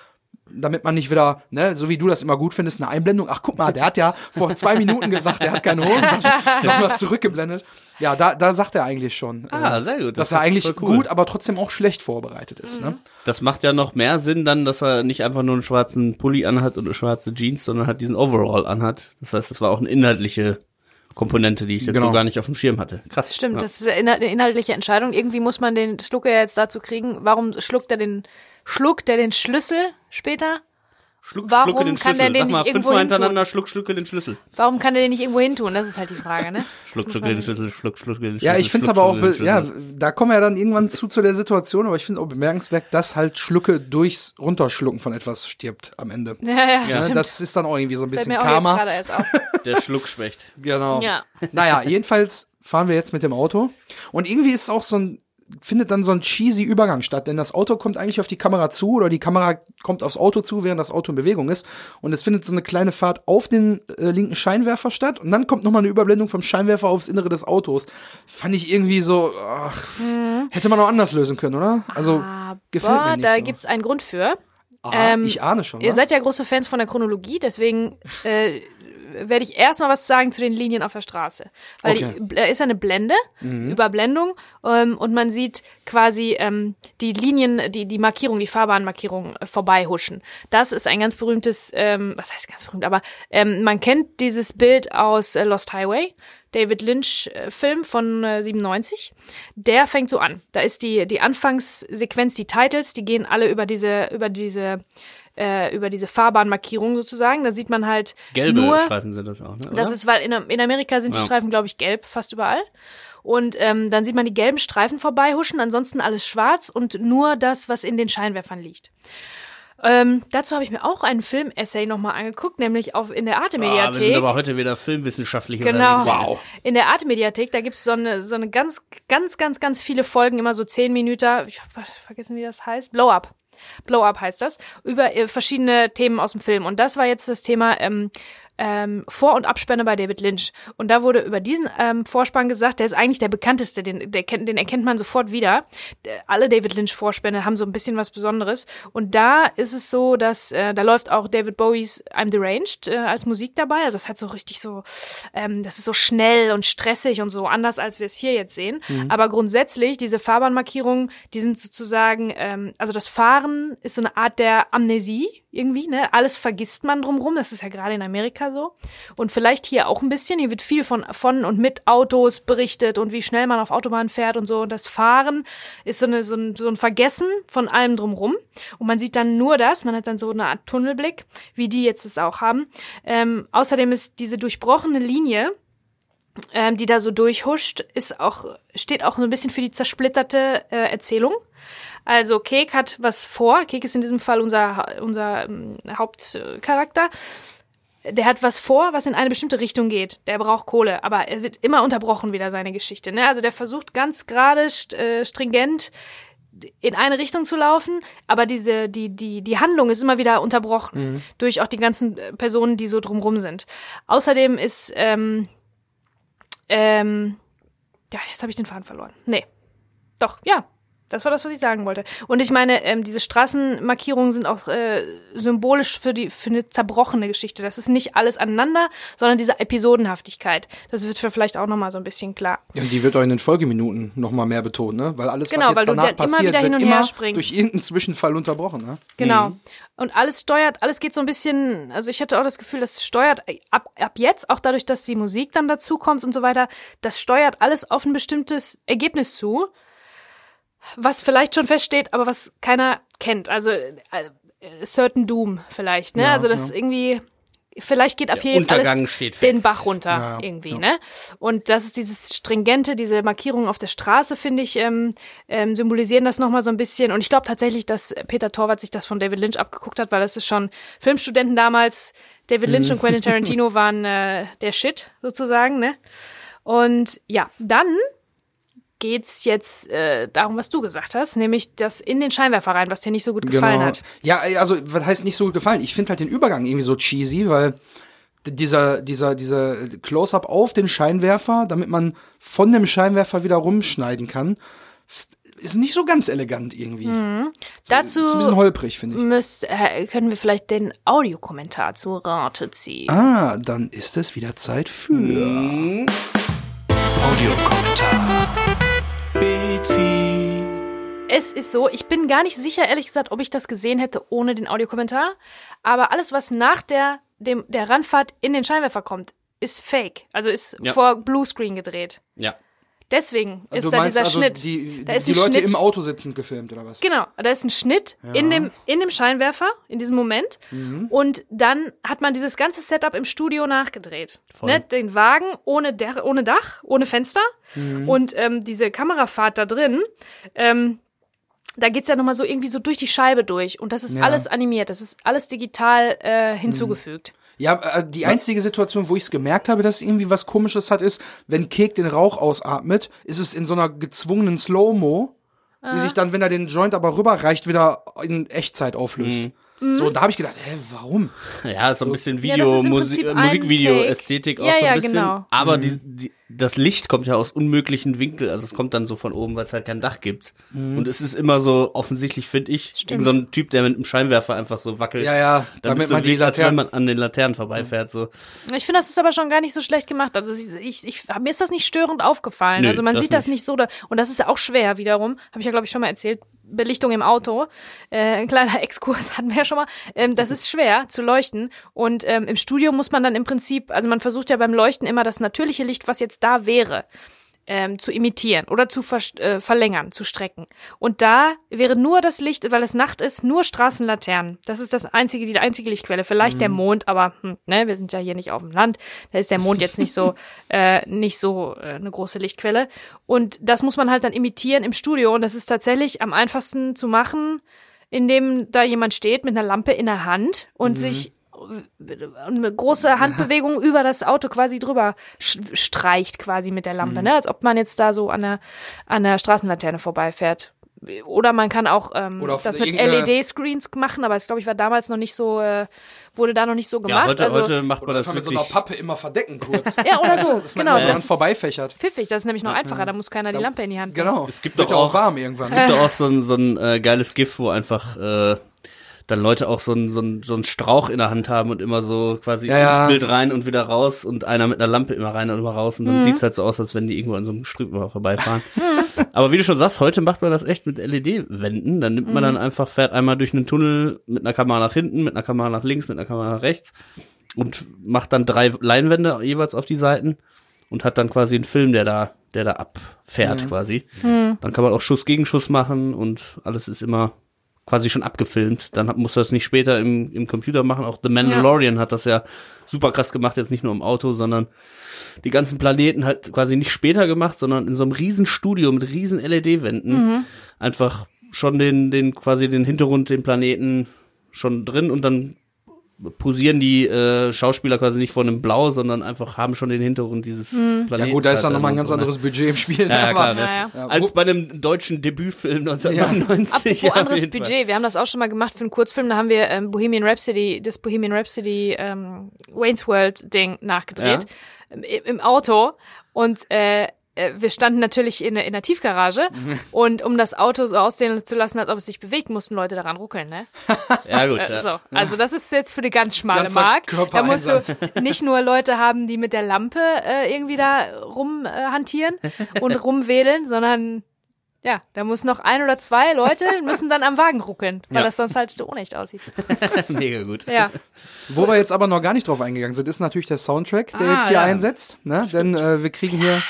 S3: damit man nicht wieder, ne, so wie du das immer gut findest, eine Einblendung. Ach, guck mal, der hat ja vor zwei Minuten gesagt, der hat keine Hosentasche. Nochmal zurückgeblendet. Ja, da, da sagt er eigentlich schon,
S2: Ah,
S3: äh,
S2: sehr gut.
S3: dass
S2: Das
S3: er eigentlich
S2: cool.
S3: gut, aber trotzdem auch schlecht vorbereitet ist. Ne?
S2: Das macht ja noch mehr Sinn dann, dass er nicht einfach nur einen schwarzen Pulli anhat und eine schwarze Jeans, sondern hat diesen Overall anhat. Das heißt, das war auch eine inhaltliche Komponente, die ich jetzt
S3: Genau.
S2: so gar nicht auf dem Schirm hatte. Krass.
S1: Stimmt,
S2: Ja.
S1: das ist eine eine inhaltliche Entscheidung. Irgendwie muss man den Schlucker ja jetzt dazu kriegen. Warum schluckt er den, schluckt er den Schlüssel später?
S2: Schluck,
S1: Warum
S2: schlucke den
S1: kann
S2: Schlüssel.
S1: der den
S2: Sag mal
S1: nicht irgendwo
S2: fünfmal hintereinander, schluck, schlucke den Schlüssel.
S1: Warum kann er den nicht irgendwo hin tun? Das ist halt die Frage, ne?
S2: Schluck, schlucke
S1: man-
S2: den Schlüssel, schluck, schlucke den Schlüssel.
S3: Ja, ich finde es
S2: schluck,
S3: aber auch, ja, da kommen wir ja dann irgendwann zu, zu der Situation, aber ich finde auch bemerkenswert, dass halt Schlucke durchs Runterschlucken von etwas stirbt am Ende.
S1: Ja, ja,
S3: Ja,
S1: stimmt.
S3: das ist dann auch irgendwie so ein bisschen
S1: mir auch jetzt
S3: Karma.
S1: gerade erst auf.
S2: Der Schluckspecht.
S3: Genau.
S1: Ja.
S3: Naja, jedenfalls fahren wir jetzt mit dem Auto. Und irgendwie ist auch so ein, findet dann so ein cheesy Übergang statt, denn das Auto kommt eigentlich auf die Kamera zu oder die Kamera kommt aufs Auto zu, während das Auto in Bewegung ist. Und es findet so eine kleine Fahrt auf den äh, linken Scheinwerfer statt. Und dann kommt nochmal eine Überblendung vom Scheinwerfer aufs Innere des Autos. Fand ich irgendwie so, ach, hätte man auch anders lösen können, oder? Also, gefällt mir
S1: Aber
S3: nicht
S1: da
S3: so.
S1: gibt's einen Grund für.
S3: Ah,
S1: ähm,
S3: ich ahne schon,
S1: Ihr
S3: was?
S1: seid ja große Fans von der Chronologie, deswegen äh, werde ich erstmal was sagen zu den Linien auf der Straße. Weil
S3: Okay.
S1: die, da ist eine Blende, Überblendung, ähm, und man sieht quasi ähm, die Linien, die, die Markierung, die Fahrbahnmarkierung äh, vorbeihuschen. Das ist ein ganz berühmtes, ähm, was heißt ganz berühmt, aber ähm, man kennt dieses Bild aus äh, Lost Highway. David Lynch äh, Film von äh, 97. Der fängt so an. Da ist die die Anfangssequenz, die Titles, die gehen alle über diese über diese äh, über diese Fahrbahnmarkierung sozusagen. Da sieht man halt
S2: Gelbe
S1: nur
S2: Streifen sind das auch, ne?
S1: das
S2: oder?
S1: ist, weil in, in Amerika sind die
S2: Ja.
S1: Streifen, glaube ich, gelb, fast überall. Und ähm, dann sieht man die gelben Streifen vorbeihuschen, ansonsten alles schwarz und nur das, was in den Scheinwerfern liegt. Ähm, dazu habe ich mir auch einen Film-Essay nochmal angeguckt, nämlich auf in der
S2: Ah, wir sind
S1: Arte-Mediathek.
S2: aber heute wieder filmwissenschaftlich
S1: Genau.
S2: unterwegs.
S3: Wow.
S1: In der Arte-Mediathek, da gibt's so eine, so eine ganz, ganz, ganz, ganz viele Folgen, immer so zehn Minuten, ich hab vergessen, wie das heißt, Blow Up. Blow Up heißt das, über äh, verschiedene Themen aus dem Film. Und das war jetzt das Thema ähm, ähm, Vor- und Abspanne bei David Lynch. Und da wurde über diesen ähm, Vorspann gesagt, der ist eigentlich der bekannteste, den, der, kennt- den erkennt man sofort wieder. Der, alle David Lynch-Vorspänne haben so ein bisschen was Besonderes. Und da ist es so, dass äh, da läuft auch David Bowies I'm Deranged äh, als Musik dabei. Also es hat so richtig so, ähm, das ist so schnell und stressig und so, anders als wir es hier jetzt sehen. Aber grundsätzlich, diese Fahrbahnmarkierungen, die sind sozusagen, ähm, also das Fahren ist so eine Art der Amnesie irgendwie, ne? Alles vergisst man drumrum. Das ist ja gerade in Amerika so. Und vielleicht hier auch ein bisschen. Hier wird viel von, von und mit Autos berichtet und wie schnell man auf Autobahn fährt und so. Und das Fahren ist so, eine, so, ein, so ein Vergessen von allem drumrum. Und man sieht dann nur das. Man hat dann so eine Art Tunnelblick, wie die jetzt es auch haben. Ähm, außerdem ist diese durchbrochene Linie, ähm, die da so durchhuscht, ist auch, steht auch so ein bisschen für die zersplitterte äh, Erzählung. Also Kek hat was vor. Kek ist in diesem Fall unser, unser ähm, Hauptcharakter. Der hat was vor, was in eine bestimmte Richtung geht. Der braucht Kohle, aber er wird immer unterbrochen wieder seine Geschichte. Ne? Also der versucht ganz gerade st äh, stringent in eine Richtung zu laufen, aber diese die die die Handlung ist immer wieder unterbrochen durch auch die ganzen äh, Personen, die so drumrum sind. Außerdem ist ähm, ähm, ja jetzt habe ich den Faden verloren. Nee, doch ja. Das war das, was ich sagen wollte. Und ich meine, ähm, diese Straßenmarkierungen sind auch äh, symbolisch für die für eine zerbrochene Geschichte. Das ist nicht alles aneinander, sondern diese Episodenhaftigkeit. Das wird vielleicht auch noch mal so ein bisschen klar.
S3: Ja, und die wird auch in den Folgeminuten noch mal mehr betont, ne? Weil alles,
S1: Genau,
S3: was
S1: weil
S3: jetzt
S1: du
S3: danach
S1: dann immer
S3: passiert,
S1: wieder hin
S3: wird
S1: und her
S3: immer
S1: springst.
S3: durch irgendeinen Zwischenfall unterbrochen, ne?
S1: Genau. Und alles steuert, alles geht so ein bisschen, also ich hatte auch das Gefühl, das steuert ab, ab jetzt, auch dadurch, dass die Musik dann dazu kommt und so weiter, das steuert alles auf ein bestimmtes Ergebnis zu, was vielleicht schon feststeht, aber was keiner kennt. Also äh, Certain Doom vielleicht, ne?
S3: Ja,
S1: also das
S3: ja.
S1: irgendwie, vielleicht geht ab hier jetzt alles den. Bach runter
S3: Ja,
S1: irgendwie,
S3: ja.
S1: ne? Und das ist dieses stringente, diese Markierungen auf der Straße, finde ich, ähm, ähm, symbolisieren das nochmal so ein bisschen. Und ich glaube tatsächlich, dass Peter Torwart sich das von David Lynch abgeguckt hat, weil das ist schon Filmstudenten damals. David Lynch und Quentin Tarantino waren äh, der Shit sozusagen, ne? Und ja, dann geht's jetzt äh, darum, was du gesagt hast, nämlich das in den Scheinwerfer rein, was dir nicht so gut gefallen hat.
S3: Ja, also was heißt nicht so gut gefallen? Ich finde halt den Übergang irgendwie so cheesy, weil dieser dieser dieser Close-up auf den Scheinwerfer, damit man von dem Scheinwerfer wieder rumschneiden kann, ist nicht so ganz elegant irgendwie.
S1: Dazu
S3: Ist ein bisschen holprig, finde ich.
S1: müsst, äh, können wir vielleicht den Audiokommentar zu Rate ziehen.
S3: Ah, dann ist es wieder Zeit für
S4: Audiokommentar.
S1: Es ist so, ich bin gar nicht sicher, ehrlich gesagt, ob ich das gesehen hätte ohne den Audiokommentar. Aber alles, was nach der, dem, der Randfahrt in den Scheinwerfer kommt, ist fake. Also ist
S2: Ja.
S1: vor Bluescreen gedreht.
S2: Ja.
S1: Deswegen ist
S3: du
S1: da dieser
S3: also
S1: Schnitt.
S3: die,
S1: da
S3: die,
S1: ist
S3: die Leute
S1: Schnitt.
S3: im Auto sitzend gefilmt oder was?
S1: Genau, da ist ein Schnitt in, dem, in dem Scheinwerfer, in diesem Moment.
S3: Mhm.
S1: Und dann hat man dieses ganze Setup im Studio nachgedreht.
S2: Voll.
S1: Ne? Den Wagen ohne, der, ohne Dach, ohne Fenster.
S3: Mhm.
S1: Und ähm, diese Kamerafahrt da drin, ähm, da geht's ja nochmal so irgendwie so durch die Scheibe durch. Und das ist
S3: Ja.
S1: alles animiert, das ist alles digital äh, hinzugefügt.
S3: Ja, äh, die einzige Situation, wo ich es gemerkt habe, dass es irgendwie was komisches hat, ist, wenn Kek den Rauch ausatmet, ist es in so einer gezwungenen Slow-Mo, die sich dann, wenn er den Joint aber rüberreicht, wieder in Echtzeit auflöst. So, da habe ich gedacht, hä, warum?
S2: Ja, so ein bisschen
S1: Ja,
S2: Video,
S1: ist ein
S2: Musikvideo-Ästhetik auch
S1: Take.
S2: so
S1: Ja,
S2: ein
S1: ja,
S2: bisschen.
S1: genau.
S2: Aber
S3: Mhm.
S2: die, die, das Licht kommt ja aus unmöglichen Winkel, also es kommt dann so von oben, weil es halt kein Dach gibt.
S3: Mhm.
S2: Und es ist immer so offensichtlich, finde ich, irgend so ein Typ, der mit einem Scheinwerfer einfach so wackelt.
S3: Ja, ja, damit
S2: damit so
S3: man die
S2: wirkt,
S3: Laternen-
S2: man an den Laternen vorbeifährt. So.
S1: Ich finde, das ist aber schon gar nicht so schlecht gemacht. Also ich, ich, ich, mir ist das nicht störend aufgefallen.
S2: Nö,
S1: also man
S2: das
S1: sieht das
S2: nicht.
S1: nicht so. Da, und das ist ja auch schwer wiederum. Habe ich ja, glaube ich, schon mal erzählt. Belichtung im Auto. Äh, ein kleiner Exkurs hatten wir ja schon mal. Ähm, das ist schwer zu leuchten. Und ähm, im Studio muss man dann im Prinzip, also man versucht ja beim Leuchten immer das natürliche Licht, was jetzt da wäre, ähm, zu imitieren oder zu ver äh, verlängern, zu strecken. Und da wäre nur das Licht, weil es Nacht ist, nur Straßenlaternen. Das ist das einzige, die einzige Lichtquelle. Vielleicht der Mond, aber hm, ne, wir sind ja hier nicht auf dem Land. Da ist der Mond jetzt nicht so äh, nicht so äh, eine große Lichtquelle. Und das muss man halt dann imitieren im Studio. Und das ist tatsächlich am einfachsten zu machen, indem da jemand steht mit einer Lampe in der Hand und sich eine große Handbewegung über das Auto quasi drüber streicht quasi mit der Lampe, ne? Als ob man jetzt da so an der, an der Straßenlaterne vorbeifährt. Oder man kann auch ähm, das mit LED-Screens machen, aber es glaube ich war damals noch nicht so, äh, wurde da noch nicht so
S2: Ja,
S1: gemacht.
S2: heute,
S1: also,
S2: heute macht man das
S3: einfach mit so
S2: wirklich.
S3: einer Pappe immer verdecken kurz.
S1: ja, oder so,
S3: Dass man
S1: genau.
S3: so
S1: Das
S3: vorbeifächert.
S1: pfiffig, das ist nämlich noch einfacher, da muss keiner die Lampe in die Hand nehmen.
S3: Genau.
S2: Es gibt
S3: Wird
S2: doch
S3: ja
S2: auch-
S3: auch warm irgendwann.
S2: gibt doch auch so ein, so ein äh, geiles GIF, wo einfach äh, dann Leute auch so ein, so, ein, so ein Strauch in der Hand haben und immer so quasi
S3: Ja, ja.
S2: ins Bild rein und wieder raus und einer mit einer Lampe immer rein und immer raus und
S1: Mhm.
S2: dann sieht's halt so aus, als wenn die irgendwo an so einem immer vorbeifahren. Aber wie du schon sagst, heute macht man das echt mit LED-Wänden. Dann nimmt man
S1: Mhm.
S2: dann einfach, fährt einmal durch einen Tunnel mit einer Kamera nach hinten, mit einer Kamera nach links, mit einer Kamera nach rechts und macht dann drei Leinwände jeweils auf die Seiten und hat dann quasi einen Film, der da, der da abfährt
S3: Mhm.
S2: quasi. Dann kann man auch Schuss gegen Schuss machen und alles ist immer quasi schon abgefilmt. Dann muss das nicht später im, im Computer machen. Auch The Mandalorian hat das ja super krass gemacht, jetzt nicht nur im Auto, sondern die ganzen Planeten halt quasi nicht später gemacht, sondern in so einem riesen Studio mit riesen LED-Wänden einfach schon den, den quasi den Hintergrund, den Planeten schon drin und dann posieren die äh, Schauspieler quasi nicht vor einem Blau, sondern einfach haben schon den Hintergrund dieses Planeten.
S3: Ja gut, da ist dann nochmal ein ganz
S2: so, ne?
S3: anderes Budget im Spiel.
S2: Ja, ja, klar, ne?
S1: Ja, ja.
S2: Als bei einem deutschen Debütfilm 1999.
S1: Apropos
S2: ja, auf
S1: anderes. Budget, wir haben das auch schon mal gemacht für einen Kurzfilm, da haben wir ähm, Bohemian Rhapsody, das Bohemian Rhapsody ähm, Wayne's World Ding nachgedreht im, im Auto und äh, äh, wir standen natürlich in, in der Tiefgarage und um das Auto so aussehen zu lassen, als ob es sich bewegt, mussten Leute daran ruckeln, ne?
S2: Ja, gut.
S1: Äh,
S2: Ja.
S1: So, also das ist jetzt für die ganz schmale
S3: Ganzer
S1: Mark. Da musst du nicht nur Leute haben, die mit der Lampe äh, irgendwie da rum äh, hantieren und rumwedeln, sondern ja, da muss noch ein oder zwei Leute müssen dann am Wagen ruckeln, weil
S2: Ja.
S1: das sonst halt so unecht aussieht.
S2: Mega gut.
S1: Ja,
S3: Wo wir jetzt aber noch gar nicht drauf eingegangen sind, ist natürlich der Soundtrack, der
S2: Ah,
S3: jetzt hier
S2: ja.
S3: einsetzt. Ne? Denn äh, wir kriegen hier,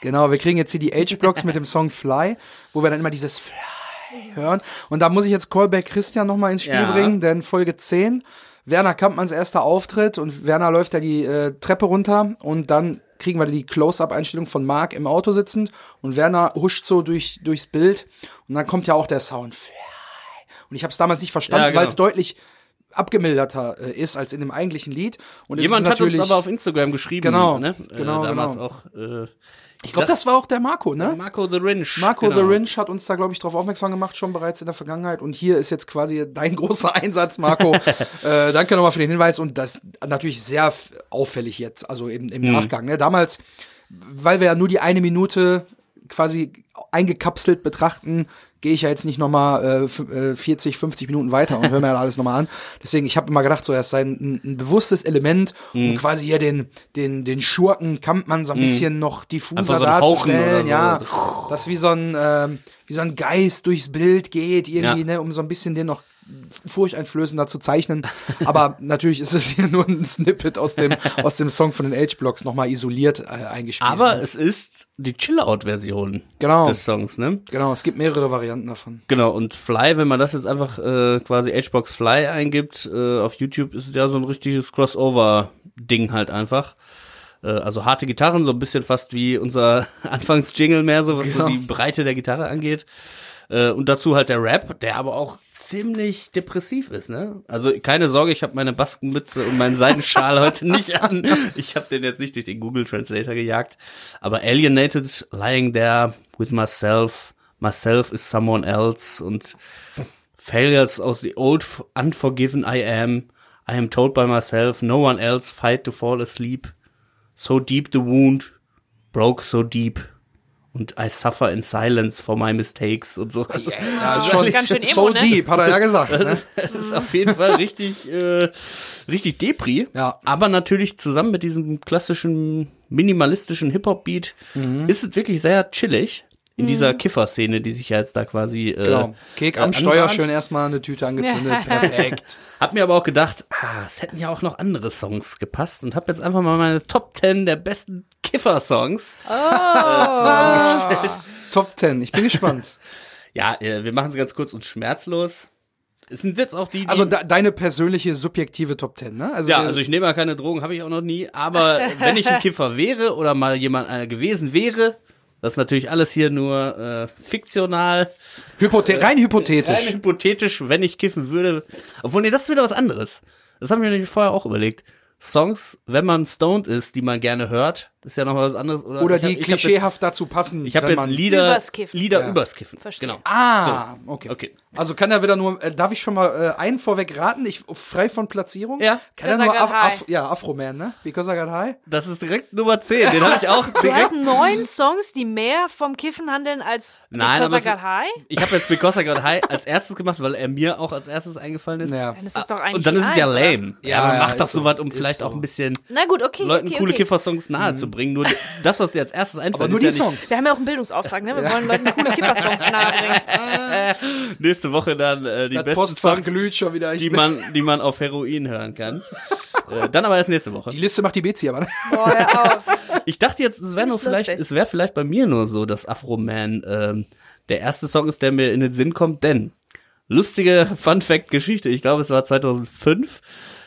S3: genau, wir kriegen jetzt hier die H-Blocks mit dem Song Fly, wo wir dann immer dieses Fly hören. Und da muss ich jetzt Callback Christian nochmal ins Spiel
S2: Ja.
S3: bringen, denn Folge 10, Werner Kampmanns erster Auftritt und Werner läuft ja die äh, Treppe runter und dann kriegen wir die Close-Up-Einstellung von Mark im Auto sitzend und Werner huscht so durch, durchs Bild und dann kommt ja auch der Sound Fly. Und ich habe es damals nicht verstanden,
S2: Ja, genau.
S3: weil es deutlich abgemilderter äh, ist als in dem eigentlichen Lied. Und
S2: Jemand hat uns aber auf Instagram geschrieben,
S3: Genau,
S2: ne?
S3: genau,
S2: äh, damals
S3: genau.
S2: auch. Äh,
S3: ich glaube, das war auch der Marco, ne?
S2: Marco the Rinch.
S3: Marco
S2: genau.
S3: the Rinch hat uns da, glaube ich, darauf aufmerksam gemacht, schon bereits in der Vergangenheit. Und hier ist jetzt quasi dein großer Einsatz, Marco. äh, danke nochmal für den Hinweis. Und das natürlich sehr auffällig jetzt, also im,
S2: Mhm.
S3: im Nachgang. Ne? Damals, weil wir ja nur die eine Minute quasi eingekapselt betrachten, gehe ich ja jetzt nicht nochmal äh, f- äh, 40, 50 Minuten weiter und höre mir ja alles nochmal an. Deswegen, ich habe immer gedacht, so erst ein, ein bewusstes Element, um
S2: Mhm.
S3: quasi hier den, den, den Schurken Kampmann so ein bisschen noch diffuser
S2: Einfach so
S3: darzustellen.
S2: so.
S3: Ja,
S2: So.
S3: dass wie so ein ähm, wie so ein Geist durchs Bild geht irgendwie,
S2: Ja.
S3: ne, um so ein bisschen den noch furchteinflößender zu zeichnen. Aber natürlich ist es hier nur ein Snippet aus dem aus dem Song von den H-Blocks nochmal isoliert äh, eingespielt.
S2: Aber
S3: ne?
S2: es ist die Chill-Out-Version
S3: Genau.
S2: des Songs, ne?
S3: genau, es gibt mehrere Varianten davon.
S2: Genau, und Fly, wenn man das jetzt einfach äh, quasi Hbox Fly eingibt äh, auf YouTube, ist es ja so ein richtiges Crossover-Ding halt einfach. Äh, also harte Gitarren, so ein bisschen fast wie unser Anfangs-Jingle mehr, so was
S3: Genau.
S2: so die Breite der Gitarre angeht. Äh, und dazu halt der Rap, der aber auch ziemlich depressiv ist, ne? Also keine Sorge, ich habe meine Baskenmütze und meinen Seidenschal heute nicht an. Ich habe den jetzt nicht durch den Google Translator gejagt. Aber alienated, lying there with myself, myself is someone else und failures of the old unforgiven I am. I am told by myself, no one else fight to fall asleep. So deep the wound, broke so deep. Und I suffer in silence for my mistakes und so. Also,
S3: Ja, ist
S1: das ist ganz schön emo,
S3: so
S1: ne?
S3: deep, hat er ja gesagt. Ne?
S2: das ist auf jeden Fall richtig, äh, richtig Depri.
S3: Ja.
S2: Aber natürlich zusammen mit diesem klassischen minimalistischen Hip-Hop-Beat
S3: Mhm.
S2: ist es wirklich sehr chillig in dieser Kiffer-Szene, die sich ja jetzt da quasi äh,
S3: Genau. Kek am
S2: äh,
S3: Steuer
S2: anbahnt.
S3: schön erstmal eine Tüte angezündet. Perfekt.
S2: Hab mir aber auch gedacht, ah, es hätten ja auch noch andere Songs gepasst und hab jetzt einfach mal meine Top 10 der besten Kiffer-Songs.
S3: Top 10. Ich bin gespannt.
S2: Ja, äh, wir machen es ganz kurz und schmerzlos. Es sind jetzt auch die, die
S3: Also de deine persönliche subjektive Top 10, ne? Also
S2: Ja, also ich nehme ja keine Drogen, habe ich auch noch nie. Aber wenn ich ein Kiffer wäre oder mal jemand einer gewesen wäre, das ist natürlich alles hier nur äh, fiktional,
S3: Hypothe rein hypothetisch.
S2: rein hypothetisch, wenn ich kiffen würde. Obwohl, nee, das ist wieder was anderes. Das haben wir nämlich vorher auch überlegt. Songs, wenn man stoned ist, die man gerne hört, Das ist ja noch was anderes. Oder,
S3: Oder
S2: hab-
S3: die
S2: ich hab jetzt-
S3: klischeehaft dazu passen.
S2: Ich habe jetzt Lieder,
S1: Übers Kiffen.
S2: Lieder
S3: Ja.
S2: übers Kiffen.
S1: Verstehe.
S2: Genau.
S3: Ah, okay.
S2: Okay.
S3: Also kann er wieder nur, äh, darf ich schon mal äh, einen vorweg raten? Ich frei von Platzierung?
S2: Ja.
S3: Kann er nur Af. Af ja, Afro-Man, ne? Because I got high?
S2: Das ist direkt Nummer 10. Den habe ich auch
S1: Du
S2: direkt.
S1: hast neun Songs, die mehr vom Kiffen handeln als
S2: Nein,
S1: Because I Got High.
S2: Ich habe jetzt Because I Got High als erstes gemacht, weil er mir auch als erstes eingefallen ist.
S3: Ja.
S1: Dann ist das doch eigentlich
S2: Und dann ist es ja
S1: Eins, oder?
S2: lame. Ja,
S3: Ja,
S2: man macht doch
S3: so.
S2: sowas, um vielleicht
S3: so.
S2: auch ein bisschen
S1: Na gut, okay,
S2: Leuten coole. Kiffersongs nahe zu bringen. Nur das, was dir als erstes einfällt,
S3: Aber nur
S2: ist
S3: die
S2: ja nicht
S3: Songs.
S1: Wir haben ja auch einen Bildungsauftrag, ne? Wir wollen Leuten coole Kiffer-Songs nahebringen.
S2: nächste Woche dann äh, die
S3: Das
S2: besten
S3: Postfach
S2: Songs,
S3: glüht schon wieder. Ich
S2: die man, die man auf Heroin hören kann. äh, dann aber erst nächste Woche.
S3: die Liste macht die Bezi aber. ne?
S1: Boah, hör auf.
S2: Ich dachte jetzt, es wäre nur vielleicht,
S1: lustig.
S2: es wäre vielleicht bei mir nur so, dass Afro Man ähm, der erste Song ist, der mir in den Sinn kommt, denn lustige Fun Fact Geschichte. Ich glaube, es war 2005.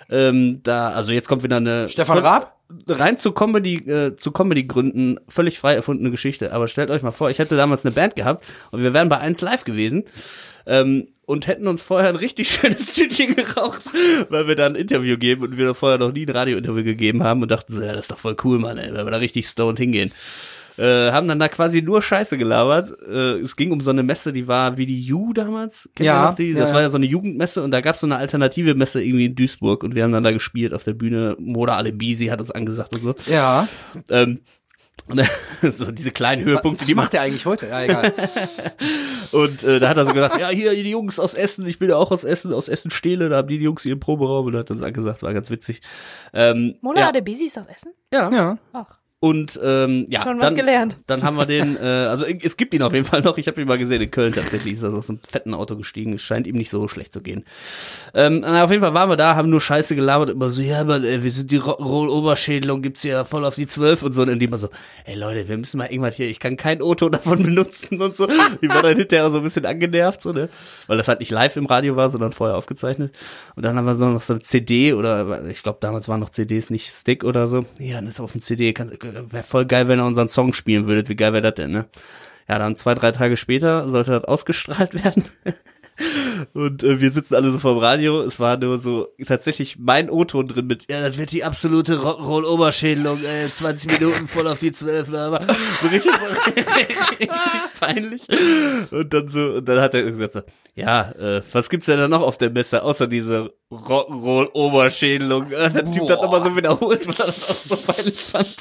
S2: Ähm, da, also jetzt kommt wieder eine
S3: Stefan Raab?
S2: Rein zu Comedy, äh, zu Comedy Gründen völlig frei erfundene Geschichte. Aber stellt euch mal vor, ich hätte damals eine Band gehabt und wir wären bei 1 Live gewesen. Ähm, und hätten uns vorher ein richtig schönes Tütchen geraucht, weil wir da ein Interview geben und wir da vorher noch nie ein Radiointerview gegeben haben und dachten so, ja, das ist doch voll cool, Mann, ey, wenn wir da richtig stoned hingehen. Äh, haben dann da quasi nur Scheiße gelabert. Äh, es ging um so eine Messe, die war wie die U damals. Kennt ihr
S3: Ja,
S2: noch die? Das
S3: ja.
S2: war ja so eine Jugendmesse und da gab es so eine alternative Messe irgendwie in Duisburg und wir haben dann da gespielt auf der Bühne. Moda Alebisi hat uns angesagt und so.
S3: Ja.
S2: Ähm, und, so diese kleinen Höhepunkte,
S3: Was
S2: die
S3: macht der eigentlich heute? Ja, egal.
S2: Und äh, da hat er so gesagt, ja, hier die Jungs aus Essen, ich bin ja auch aus Essen, aus Essen Stehle, da haben die Jungs ihren Proberaum und da hat er uns angesagt, war ganz witzig. Ähm,
S1: Mona
S2: ja,
S1: de Busy ist aus Essen?
S2: ja.
S3: ja.
S1: Ach,
S2: Und ähm, ja,
S1: Schon was
S2: dann,
S1: gelernt.
S2: dann haben wir den, äh, also es gibt ihn auf jeden Fall noch. Ich habe ihn mal gesehen in Köln tatsächlich. Ist er aus einem fetten Auto gestiegen. Es scheint ihm nicht so schlecht zu gehen. Ähm, na, auf jeden Fall waren wir da, haben nur Scheiße gelabert, immer so, ja, aber äh, wir sind die Roll-Oberschädelung, gibt's ja voll auf die zwölf und so. Und die immer so, ey Leute, wir müssen mal irgendwas hier, ich kann kein Auto davon benutzen und so. Die war dann hinterher so ein bisschen angenervt, so, ne? Weil das halt nicht live im Radio war, sondern vorher aufgezeichnet. Und dann haben wir so noch so eine CD oder ich glaube damals waren noch CDs, nicht Stick oder so. Ja, das auf dem CD wäre voll geil, wenn ihr unseren Song spielen würdet. Wie geil wäre das denn, ne? Ja, dann zwei, drei Tage später sollte das ausgestrahlt werden. Und äh, wir sitzen alle so vorm Radio. Es war nur so tatsächlich mein O-Ton drin mit, ja, das wird die absolute Rock'n'Roll-Oberschädelung, äh, 20 Minuten voll auf die 12, aber so richtig, so, richtig peinlich. Und dann so, und dann hat er gesagt so, ja, äh, was gibt's denn da noch auf der Messe, außer diese Rock'n'Roll-Oberschädelung? Äh, der Typ
S3: Boah.
S2: nochmal so wiederholt, weil er das auch so peinlich fand.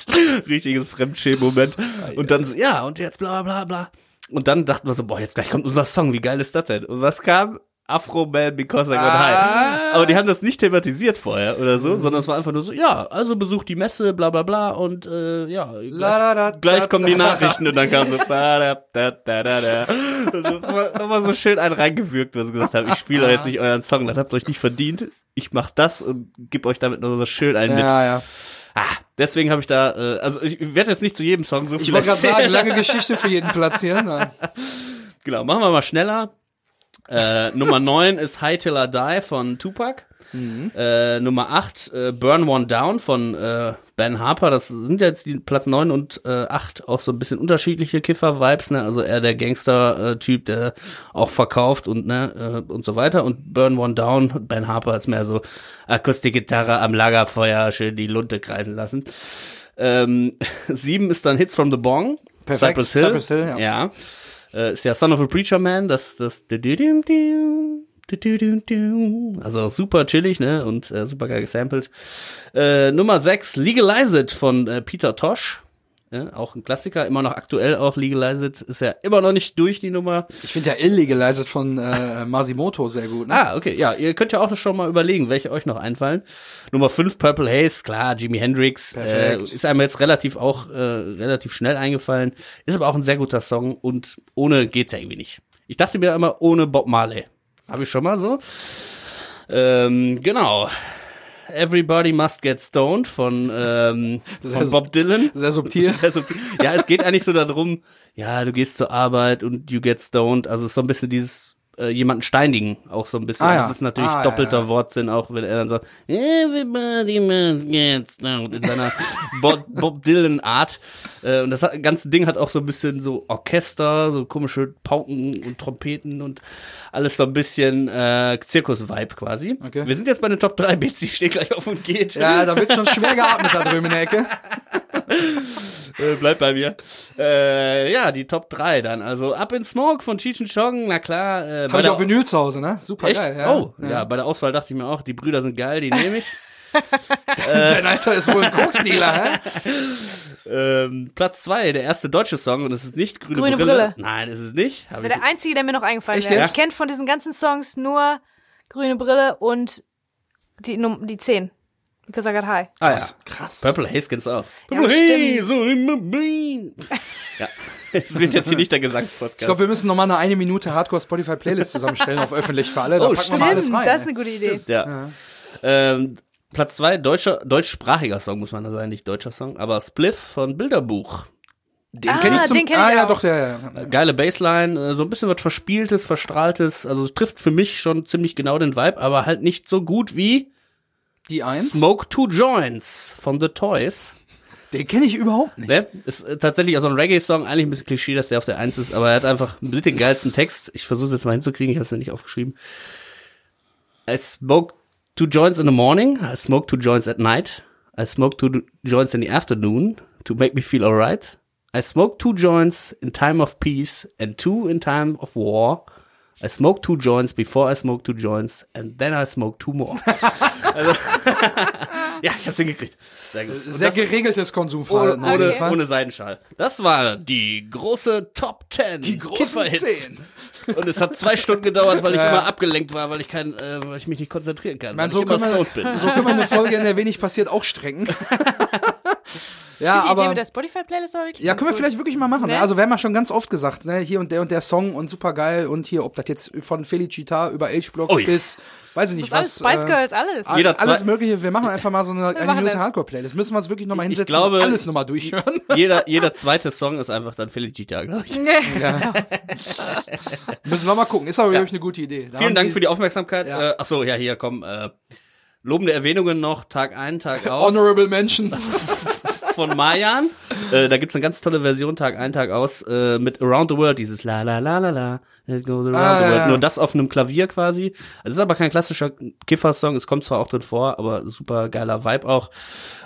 S2: Richtiges Fremdschämen-Moment. Und dann so, ja, und jetzt bla bla bla. Und dann dachten wir so, boah, jetzt gleich kommt unser Song, wie geil ist das denn? Und was kam? Afro Man Because I Got
S3: Ah.
S2: High. Aber die haben das nicht thematisiert vorher oder so, sondern es war einfach nur so, ja, also besucht die Messe, bla bla bla und äh, ja, gleich,
S3: La, da, da,
S2: gleich kommen die. Nachrichten und dann kam so da, da, da, da, da, da. Also, nochmal so schön einen reingewürgt, was sie gesagt haben, ich spiele jetzt nicht euren Song, das habt ihr euch nicht verdient. Ich mach das und geb euch damit noch so schön einen mit.
S3: Ja, ja.
S2: Ah, deswegen habe ich da, äh, also ich werde jetzt nicht zu jedem Song so viel
S3: Ich wollte gerade sagen, lange Geschichte für jeden Platz hier. Nein.
S2: Genau, machen wir mal schneller. Äh, Nummer 9 ist High Till I Die von Tupac. Äh, Nummer 8, äh, Burn One Down von äh, Ben Harper. Das sind jetzt die Platz 9 und äh, 8 auch so ein bisschen unterschiedliche Kiffer-Vibes, ne? Also eher der Gangster-Typ, der auch verkauft und ne, äh, und so weiter. Und Burn One Down, Ben Harper ist mehr so Akustikgitarre am Lagerfeuer, schön die Lunte kreisen lassen. Ähm, 7 ist dann Hits from the Bong.
S3: Perfekt,
S2: Cypress Hill.
S3: Cypress Hill, ja.
S2: ja. Äh, ist ja Son of a Preacher Man, das, das. Also super chillig, ne, und äh, super geil gesampelt. Äh, Nummer 6, Legalize It von äh, Peter Tosh. Ja, auch ein Klassiker, immer noch aktuell auch Legalize It, ist ja immer noch nicht durch die Nummer.
S3: Ich finde ja Illegalized von äh, Masimoto sehr gut. Ne?
S2: Ah, okay, ja, ihr könnt ja auch schon mal überlegen, welche euch noch einfallen. Nummer 5, Purple Haze, klar, Jimi Hendrix, äh,
S3: Perfekt.
S2: ist einem jetzt relativ auch, äh, relativ schnell eingefallen, ist aber auch ein sehr guter Song und ohne geht's ja irgendwie nicht. Ich dachte mir immer, ohne Bob Marley. Habe ich schon mal so. Ähm, genau. Everybody Must Get Stoned von, ähm,
S3: Sehr
S2: von Bob Dylan.
S3: Sehr subtil.
S2: Sehr subtil. Ja, es geht eigentlich so darum, ja, du gehst zur Arbeit und you get stoned. Also so ein bisschen dieses äh, jemanden steinigen, auch so ein bisschen.
S3: Ah, ja.
S2: Das ist natürlich
S3: Ah,
S2: doppelter
S3: ja.
S2: Wortsinn, auch wenn er dann sagt, everybody must get down, in seiner Bob, Bob Dylan Art. Äh, und das hat, ganze Ding hat auch so ein bisschen so Orchester, so komische Pauken und Trompeten und alles so ein bisschen äh, Zirkus-Vibe quasi.
S3: Okay.
S2: Wir sind jetzt bei den Top 3 Bits, die steht gleich auf und geht.
S3: Ja, da wird schon schwer geatmet da drüben in der Ecke.
S2: Äh, bleib bei mir. Äh, ja, die Top 3 dann. Also Up in Smoke von Cheech Chong, na klar. Äh, bei
S3: Habe ich auf Vinyl zu Hause, ne? Super
S2: Echt?
S3: geil. Ja.
S2: Oh, ja. bei der Auswahl dachte ich mir auch, die Brüder sind geil, die nehme ich.
S3: Dein Alter ist wohl ein Koksdealer, hä?
S2: ähm, Platz 2, der erste deutsche Song und es ist nicht Grüne,
S1: Grüne
S2: Brille.
S1: Brille.
S2: Nein, es ist nicht.
S1: Das wäre
S2: ich-
S1: der einzige, der mir noch eingefallen wäre. Ich kenne von diesen ganzen Songs nur Grüne Brille und die, Num die 10. Because I got high.
S2: ah, ja.
S3: Krass. Krass.
S2: Purple Haze kennst du auch.
S1: Ja,
S2: Purple
S1: stimmt.
S2: Haze in my brain. ja, es wird jetzt hier nicht der Gesangspodcast.
S3: Ich glaube, wir müssen nochmal eine eine Minute Hardcore Spotify Playlist zusammenstellen auf öffentlich für alle. Da
S2: Oh,
S3: packen wir mal alles
S1: Stimmt,
S3: rein.
S1: das ist eine gute Idee.
S2: Ja. Ähm, Platz zwei deutscher, deutschsprachiger Song muss man da sein, nicht deutscher Song, aber Spliff von Bilderbuch.
S3: den
S1: Ah,
S3: kenn ich zum,
S1: den kenn
S3: ah,
S1: ich
S3: ja,
S1: auch.
S3: doch, ja, ja. ja.
S2: Geile Bassline, äh, so ein bisschen was Verspieltes, Verstrahltes, also es trifft für mich schon ziemlich genau den Vibe, aber halt nicht so gut wie
S3: Die eins,
S2: Smoke Two Joints von The Toys.
S3: den kenne ich überhaupt nicht.
S2: Ne? Ist äh, tatsächlich auch so ein Reggae-Song, eigentlich ein bisschen Klischee, dass der auf der Eins ist, aber er hat einfach mit den geilsten Text. Ich versuche es jetzt mal hinzukriegen, ich habe es mir nicht aufgeschrieben. I smoke two joints in the morning, I smoke two joints at night, I smoke two joints in the afternoon to make me feel alright. I smoke two joints in time of peace and two in time of war. I smoke two joints before I smoke two joints and then I smoke two more. also, ja, ich hab's hingekriegt. Sehr
S3: Sehr
S2: das-
S3: geregeltes Konsumverhalten.
S2: ohne, ohne,
S3: Fall.
S2: ohne Seidenschal. Das war die große Top 10.
S3: Die großen. Zehn.
S2: Und es hat zwei Stunden gedauert, weil ich
S3: Ja.
S2: immer abgelenkt war, weil ich kein, äh, weil ich mich nicht konzentrieren kann. Weil
S3: so, wir,
S2: bin.
S3: so können wir eine Folge, in der wenig passiert, auch strecken. Ja,
S1: Die Idee
S3: aber.
S1: mit der Spotify-Playlist aber wirklich
S3: Ja, können wir
S1: gut.
S3: vielleicht wirklich mal machen. Ne?
S1: Ne?
S3: Also wir haben ja schon ganz oft gesagt, ne, hier und der und der Song und super geil und hier, ob das jetzt von Felicita über H-Block
S2: Oh ja.
S3: bis, weiß ich nicht was.
S1: alles Spice
S3: äh,
S1: Girls, alles.
S3: a-
S2: Jeder
S3: alles mögliche. Wir machen einfach mal so eine, eine Minute
S1: das.
S3: Hardcore-Playlist. Müssen wir uns wirklich nochmal
S2: Ich
S3: hinsetzen
S2: glaube-
S3: und alles nochmal durchhören.
S2: Jeder, jeder zweite Song ist einfach dann Felicita, glaube ich.
S3: Müssen wir mal gucken. Ist aber, glaube ich, eine gute Idee. Da
S2: Vielen Dank
S3: die
S2: für die Aufmerksamkeit.
S3: Ja.
S2: Äh, ach so, ja, hier, komm, äh, lobende Erwähnungen noch, Tag ein, Tag aus.
S3: Honorable Mentions.
S2: Von Mayan. Äh, da gibt's eine ganz tolle Version, Tag ein, Tag aus, äh, mit Around the World, dieses La La La La La, it goes around
S3: Ah,
S2: the world.
S3: ja.
S2: Nur das auf einem Klavier quasi. Es ist aber kein klassischer Kiffer-Song, es kommt zwar auch drin vor, aber super geiler Vibe auch.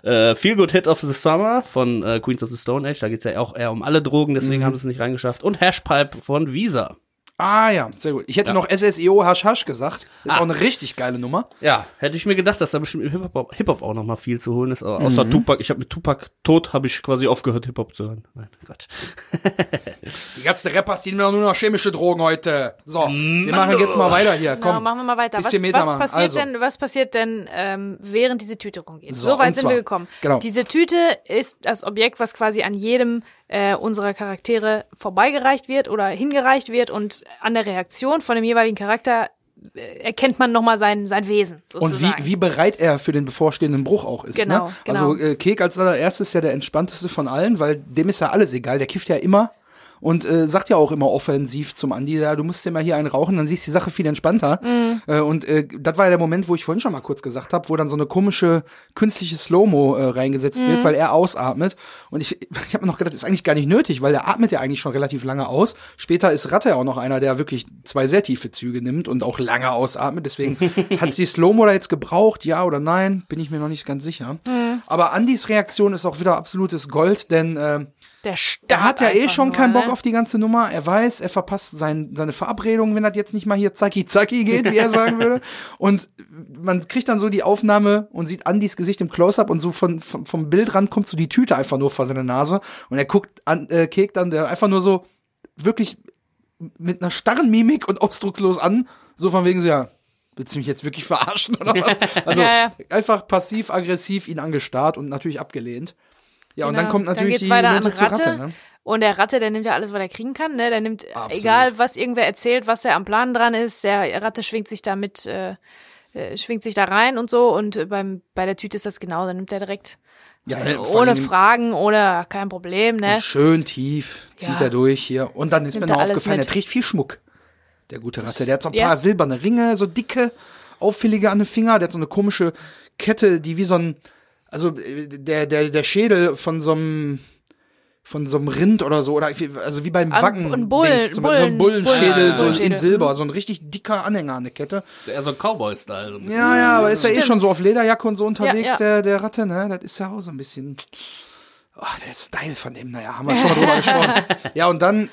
S2: Äh, Feel Good Hit of the Summer von äh, Queens of the Stone Age, da geht's ja auch eher um alle Drogen, deswegen
S3: Mhm.
S2: haben sie es nicht reingeschafft. Und Hashpipe von Visa.
S3: Ah ja, sehr gut. Ich hätte noch SSEO Hash Hash gesagt. Ist
S2: Ah.
S3: auch eine richtig geile Nummer.
S2: Ja, hätte ich mir gedacht, dass da bestimmt im Hip-Hop Hip -Hop auch noch mal viel zu holen ist. Aber
S3: Mhm.
S2: außer Tupac, ich habe mit Tupac tot, habe ich quasi aufgehört, Hip-Hop zu hören. Nein, Gott.
S3: Die ganzen Rappers, die nur noch chemische Drogen heute. So, wir machen jetzt mal weiter hier.
S1: Genau,
S3: Komm.
S1: machen wir mal weiter. Was, was passiert
S3: Also.
S1: denn, was passiert denn, ähm, während diese Tüte rumgeht?
S3: So,
S1: So, weit sind
S3: zwar,
S1: wir gekommen.
S3: genau.
S1: Diese Tüte ist das Objekt, was quasi an jedem äh, unserer Charaktere vorbeigereicht wird oder hingereicht wird und an der Reaktion von dem jeweiligen Charakter äh, erkennt man nochmal sein, sein Wesen.
S3: Und
S1: Sozusagen.
S3: wie, wie bereit er für den bevorstehenden Bruch auch ist.
S1: Genau,
S3: ne?
S1: genau.
S3: Also äh, Kek als allererstes ist ja der entspannteste von allen, weil dem ist ja alles egal. Der kifft ja immer und äh, sagt ja auch immer offensiv zum Andi, ja, du musst dir mal hier einen rauchen, dann siehst du die Sache viel entspannter.
S1: Mhm.
S3: Äh, und äh, das war ja der Moment, wo ich vorhin schon mal kurz gesagt habe, wo dann so eine komische künstliche Slow-Mo äh, reingesetzt
S1: Mhm.
S3: wird, weil er ausatmet. Und ich, ich habe mir noch gedacht, das ist eigentlich gar nicht nötig, weil der atmet ja eigentlich schon relativ lange aus. Später ist Ratte auch noch einer, der wirklich zwei sehr tiefe Züge nimmt und auch lange ausatmet. Deswegen hat die Slow-Mo da jetzt gebraucht, ja oder nein, bin ich mir noch nicht ganz sicher.
S1: Mhm.
S3: Aber Andys Reaktion ist auch wieder absolutes Gold, denn äh,
S1: der,
S3: der hat ja eh schon
S1: nur,
S3: keinen Bock
S1: ne?
S3: auf die ganze Nummer. Er weiß, er verpasst sein, seine Verabredung, wenn das jetzt nicht mal hier zacki zacki geht, wie er sagen würde. Und man kriegt dann so die Aufnahme und sieht Andys Gesicht im Close-Up und so von, von, vom Bildrand kommt so die Tüte einfach nur vor seine Nase. Und er guckt an, äh, Kek dann, der einfach nur so wirklich mit einer starren Mimik und ausdruckslos an, so von wegen so, ja, willst du mich jetzt wirklich verarschen oder was? Also
S1: Ja, ja.
S3: einfach passiv-aggressiv ihn angestarrt und natürlich abgelehnt. Ja, und
S1: Genau.
S3: dann kommt natürlich
S1: geht's
S3: die
S1: weiter an
S3: zur
S1: Ratte.
S3: Ratte, ne?
S1: Und der Ratte, der nimmt ja alles, was er kriegen kann. Ne? Der nimmt, äh,
S3: Absolut.
S1: egal was irgendwer erzählt, was er am Plan dran ist, der Ratte schwingt sich da mit, äh, äh, schwingt sich da rein und so. Und äh, beim, bei der Tüte ist das genau, dann nimmt er direkt
S3: Ja,
S1: äh, ohne Fragen oder kein Problem, ne?
S3: Und schön tief zieht
S1: Ja.
S3: er durch hier. Und dann ist
S1: Nimmt
S3: mir noch aufgefallen,
S1: mit.
S3: er trägt viel Schmuck. der gute Ratte. Der hat so ein
S1: Ja.
S3: paar silberne Ringe, so dicke, auffällige an den Finger. Der hat so eine komische Kette, die wie so ein, also äh, der, der, der Schädel von so einem, von so einem Rind oder so, oder wie- also wie beim Wacken.
S1: ein Bullen-
S3: Dings, zum Beispiel so ein
S1: Bullen-
S3: Bullenschädel,
S1: Bullen-
S3: so in. Silber, so ein richtig dicker Anhänger an der Kette.
S2: Eher so ein Cowboy-Style. So ein bisschen.
S3: Ja, ja, aber ist ja eh schon so auf Lederjacke und so unterwegs,
S1: Ja, ja.
S3: Der, der Ratte, ne? Das ist ja auch so ein bisschen. Ach, der Style von dem, naja, haben wir schon mal drüber gesprochen. Ja, und dann äh,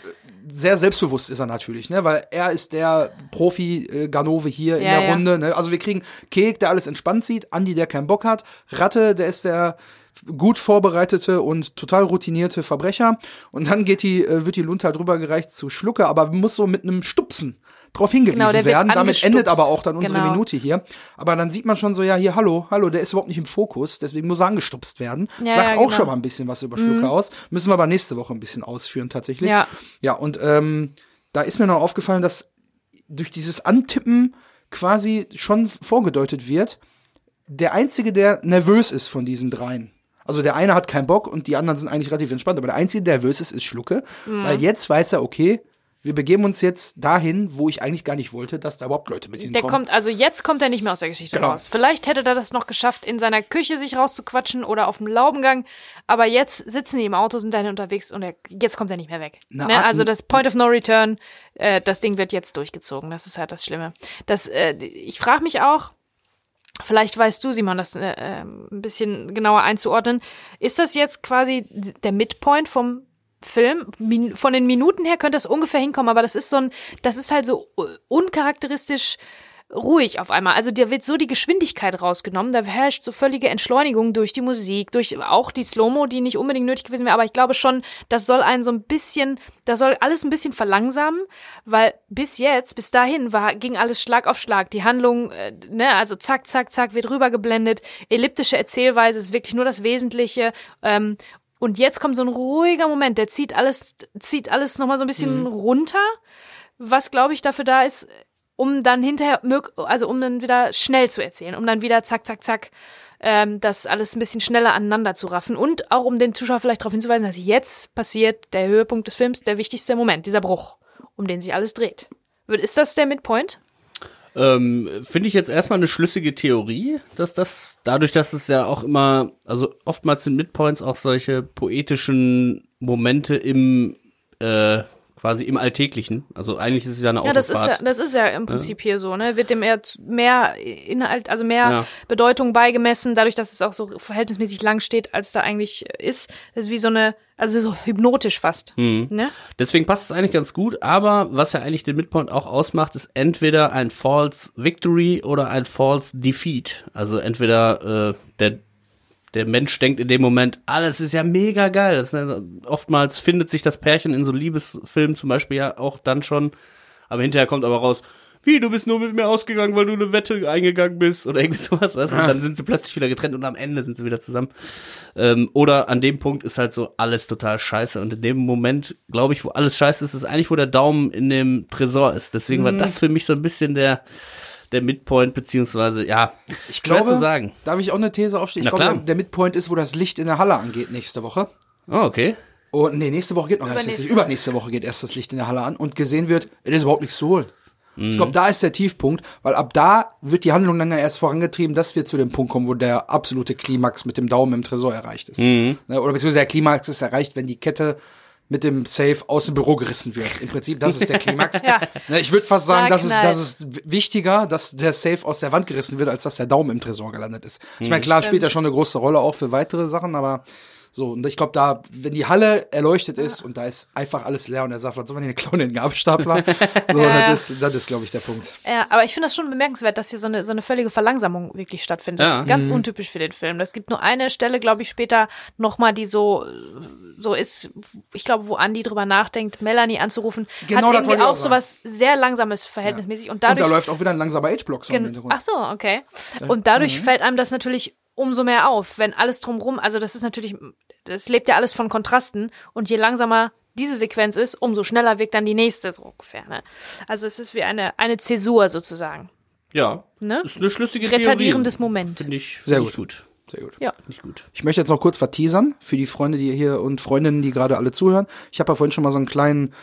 S3: sehr selbstbewusst ist er natürlich, ne? Weil er ist der Profi-Ganove hier in
S1: Ja,
S3: der
S1: ja.
S3: Runde. Ne? Also wir kriegen Kek, der alles entspannt sieht, Andi, der keinen Bock hat, Ratte, der ist der gut vorbereitete und total routinierte Verbrecher. Und dann geht die, äh, wird die Lunte halt rübergereicht zu Schlucke, aber muss so mit einem Stupsen drauf hingewiesen
S1: Genau,
S3: werden. Damit endet aber auch dann unsere
S1: Genau.
S3: Minute hier. Aber dann sieht man schon so, ja, hier, hallo, hallo, der ist überhaupt nicht im Fokus, deswegen muss er angestupst werden.
S1: Ja,
S3: Sagt
S1: ja,
S3: auch
S1: genau.
S3: schon mal ein bisschen was über Schlucke aus. Müssen wir aber nächste Woche ein bisschen ausführen, tatsächlich.
S1: Ja.
S3: Ja, und ähm, da ist mir noch aufgefallen, dass durch dieses Antippen quasi schon vorgedeutet wird, der Einzige, der nervös ist von diesen dreien. Also der eine hat keinen Bock und die anderen sind eigentlich relativ entspannt, aber der Einzige, der nervös ist, ist Schlucke.
S1: Mhm.
S3: Weil jetzt weiß er, okay, wir begeben uns jetzt dahin, wo ich eigentlich gar nicht wollte, dass da überhaupt Leute mit
S1: Der
S3: hinkommen.
S1: kommt, also jetzt kommt er nicht mehr aus der Geschichte
S3: Genau.
S1: raus. Vielleicht hätte er das noch geschafft, in seiner Küche sich rauszuquatschen oder auf dem Laubengang. Aber jetzt sitzen die im Auto, sind dann unterwegs und er, jetzt kommt er nicht mehr weg. Ne?
S3: ah,
S1: Also das Point of No Return, äh, das Ding wird jetzt durchgezogen. Das ist halt das Schlimme. Das, äh, ich frage mich auch, vielleicht weißt du, Simon, das äh, äh, ein bisschen genauer einzuordnen. Ist das jetzt quasi der Midpoint vom Film, von den Minuten her könnte das ungefähr hinkommen, aber das ist so ein, das ist halt so uncharakteristisch ruhig auf einmal. Also da wird so die Geschwindigkeit rausgenommen, da herrscht so völlige Entschleunigung durch die Musik, durch auch die Slow-Mo, die nicht unbedingt nötig gewesen wäre, aber ich glaube schon, das soll einen so ein bisschen, das soll alles ein bisschen verlangsamen, weil bis jetzt, bis dahin war, ging alles Schlag auf Schlag. Die Handlung, äh, ne, also zack, zack, zack, wird rübergeblendet, elliptische Erzählweise ist wirklich nur das Wesentliche, ähm, und jetzt kommt so ein ruhiger Moment, der zieht alles, zieht alles nochmal so ein bisschen runter, was glaube ich dafür da ist, um dann hinterher, also um dann wieder schnell zu erzählen, um dann wieder zack, zack, zack, ähm, das alles ein bisschen schneller aneinander zu raffen und auch um den Zuschauer vielleicht darauf hinzuweisen, dass jetzt passiert der Höhepunkt des Films, der wichtigste Moment, dieser Bruch, um den sich alles dreht. Ist das der Midpoint?
S2: Ähm, Finde ich jetzt erstmal eine schlüssige Theorie, dass das, dadurch, dass es ja auch immer, also oftmals sind Midpoints auch solche poetischen Momente im, äh, quasi im Alltäglichen. Also eigentlich ist es ja eine
S1: Ja, das ist
S2: Autofahrt.
S1: ja, das ist ja im Prinzip hier so, ne? Wird dem eher mehr Inhalt, also mehr
S2: Ja.
S1: Bedeutung beigemessen, dadurch, dass es auch so verhältnismäßig lang steht, als da eigentlich ist. Das ist wie so eine, also so hypnotisch fast. Ne?
S2: Deswegen passt es eigentlich ganz gut, aber was ja eigentlich den Midpoint auch ausmacht, ist entweder ein False Victory oder ein False Defeat. Also entweder äh, der der Mensch denkt in dem Moment, alles ist ja mega geil. Das, ne, oftmals findet sich das Pärchen in so Liebesfilmen zum Beispiel ja auch dann schon, aber hinterher kommt aber raus, wie, du bist nur mit mir ausgegangen, weil du eine Wette eingegangen bist oder irgendwie sowas, weißt du? Und dann sind sie plötzlich wieder getrennt und am Ende sind sie wieder zusammen. Ähm, oder an dem Punkt ist halt so alles total scheiße. Und in dem Moment, glaube ich, wo alles scheiße ist, ist eigentlich, wo der Daumen in dem Tresor ist. Deswegen war das für mich so ein bisschen der, der Midpoint, beziehungsweise, ja,
S3: Ich glaube,
S2: zu sagen.
S3: darf ich auch eine These aufstellen? Ich
S2: Na
S3: glaube,
S2: klar.
S3: der Midpoint ist, wo das Licht in der Halle angeht nächste Woche.
S2: Oh, okay.
S3: Und nee, nächste Woche geht noch gar nicht.
S1: Übernächste
S3: Woche geht erst das Licht in der Halle an und gesehen wird, es ist überhaupt nichts zu holen. Ich glaube, da ist der Tiefpunkt, weil ab da wird die Handlung dann ja erst vorangetrieben, dass wir zu dem Punkt kommen, wo der absolute Klimax mit dem Daumen im Tresor erreicht ist. Ne, Oder beziehungsweise der Klimax ist erreicht, wenn die Kette mit dem Safe aus dem Büro gerissen wird. Im Prinzip, das ist der Klimax.
S1: Ja.
S3: Ne, Ich würde fast sagen,
S1: Da
S3: das ist, das ist wichtiger, dass der Safe aus der Wand gerissen wird, als dass der Daumen im Tresor gelandet ist. Ich meine, klar spielt er schon eine große Rolle auch für weitere Sachen, aber so, und ich glaube, da, wenn die Halle erleuchtet ist und da ist einfach alles leer und er sagt, was soll man hier klauen, den Gabelstapler? So,
S1: Ja.
S3: das ist, das ist, glaube ich, der Punkt.
S1: Ja, aber ich finde das schon bemerkenswert, dass hier so eine, so eine völlige Verlangsamung wirklich stattfindet. Das
S2: Ja.
S1: ist ganz untypisch für den Film. Es gibt nur eine Stelle, glaube ich, später nochmal, die so, so ist, ich glaube, wo Andy drüber nachdenkt, Melanie anzurufen,
S3: Genau,
S1: hat
S3: das
S1: irgendwie auch
S3: auch
S1: so was sehr langsames verhältnismäßig und
S3: Und da
S1: dadurch
S3: läuft auch wieder ein langsamer Age-Block so im Hintergrund.
S1: Ach so, okay. Und dadurch
S3: Mhm.
S1: fällt einem das natürlich umso mehr auf, wenn alles drumrum, also das ist natürlich, das lebt ja alles von Kontrasten und je langsamer diese Sequenz ist, umso schneller wirkt dann die nächste so ungefähr. Ne? Also es ist wie eine, eine Zäsur sozusagen.
S2: Ja.
S1: Ne?
S2: Ist eine schlüssige
S1: Retardierendes
S2: Theorie.
S1: Moment.
S2: Finde ich,
S3: Sehr
S2: find ich gut.
S3: Sehr gut.
S1: Ja.
S2: Nicht gut.
S3: Ich möchte jetzt noch kurz verteasern für die Freunde, die hier und Freundinnen, die gerade alle zuhören. Ich habe ja vorhin schon mal so einen kleinen,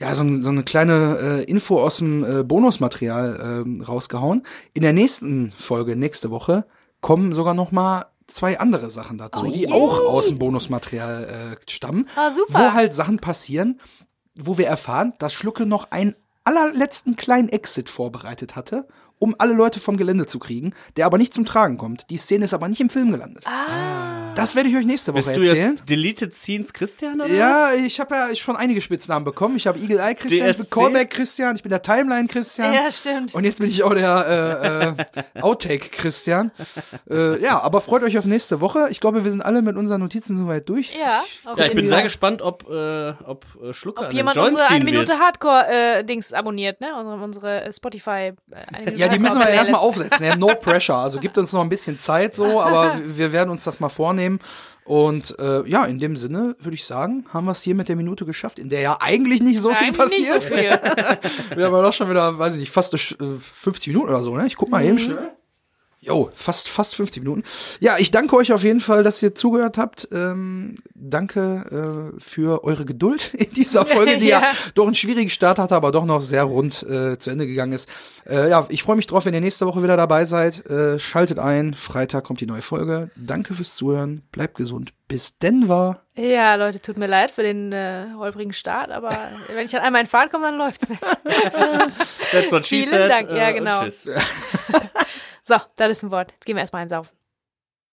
S3: ja, so, ein, so eine kleine äh, Info aus dem äh, Bonusmaterial ähm, rausgehauen. In der nächsten Folge, nächste Woche, kommen sogar noch mal zwei andere Sachen dazu, die auch aus dem Bonusmaterial äh, stammen.
S1: Ah, super.
S3: Wo halt Sachen passieren, wo wir erfahren, dass Schlucke noch einen allerletzten kleinen Exit vorbereitet hatte, um alle Leute vom Gelände zu kriegen, der aber nicht zum Tragen kommt. Die Szene ist aber nicht im Film gelandet. Das werde ich euch nächste Woche
S2: Bist du
S3: erzählen.
S2: jetzt Deleted Scenes Christian oder
S3: Ja, ich habe ja schon einige Spitznamen bekommen. Ich habe Eagle Eye Christian, ich bin
S2: DSC?
S3: Callback Christian, ich bin der Timeline Christian.
S1: Ja, stimmt.
S3: Und jetzt bin ich auch der äh, äh, Outtake Christian. Äh, ja, aber freut euch auf nächste Woche. Ich glaube, wir sind alle mit unseren Notizen soweit durch.
S1: ja, auf
S2: Ja, ich bin sehr gespannt, ob, äh, ob äh, Schlucker
S1: Ob jemand
S2: Joint
S1: unsere eine Minute
S2: wird.
S1: Hardcore-Dings abonniert, ne? Unsere, unsere Spotify. Äh, Minute
S3: Ja, die müssen wir erstmal aufsetzen. Ja, no pressure. Also gibt uns noch ein bisschen Zeit so, aber wir werden uns das mal vornehmen. Und äh, ja, in dem Sinne würde ich sagen, haben wir es hier mit der Minute geschafft, in der ja eigentlich nicht so viel
S1: Eigentlich
S3: passiert.
S1: so viel.
S3: Wir haben ja doch schon wieder, weiß ich nicht, fast äh, 50 Minuten oder so, ne? Ich guck mal
S1: Mhm.
S3: eben schnell. Jo, fast, fast 50 Minuten. Ja, ich danke euch auf jeden Fall, dass ihr zugehört habt. Ähm, danke äh, für eure Geduld in dieser Folge, die ja.
S1: Ja.
S3: doch einen schwierigen Start hatte, aber doch noch sehr rund äh, zu Ende gegangen ist. Äh, ja, ich freue mich drauf, wenn ihr nächste Woche wieder dabei seid. Äh, schaltet ein. Freitag kommt die neue Folge. Danke fürs Zuhören. Bleibt gesund. Bis Denver.
S1: Ja, Leute, tut mir leid für den äh, holprigen Start, aber wenn ich dann einmal in Fahrt komme, dann läuft's nicht.
S2: That's what she
S1: Vielen
S2: said,
S1: Dank, ja,
S2: äh,
S1: genau.
S2: tschüss.
S1: So, das ist ein Wort. Jetzt gehen wir erstmal einsaufen.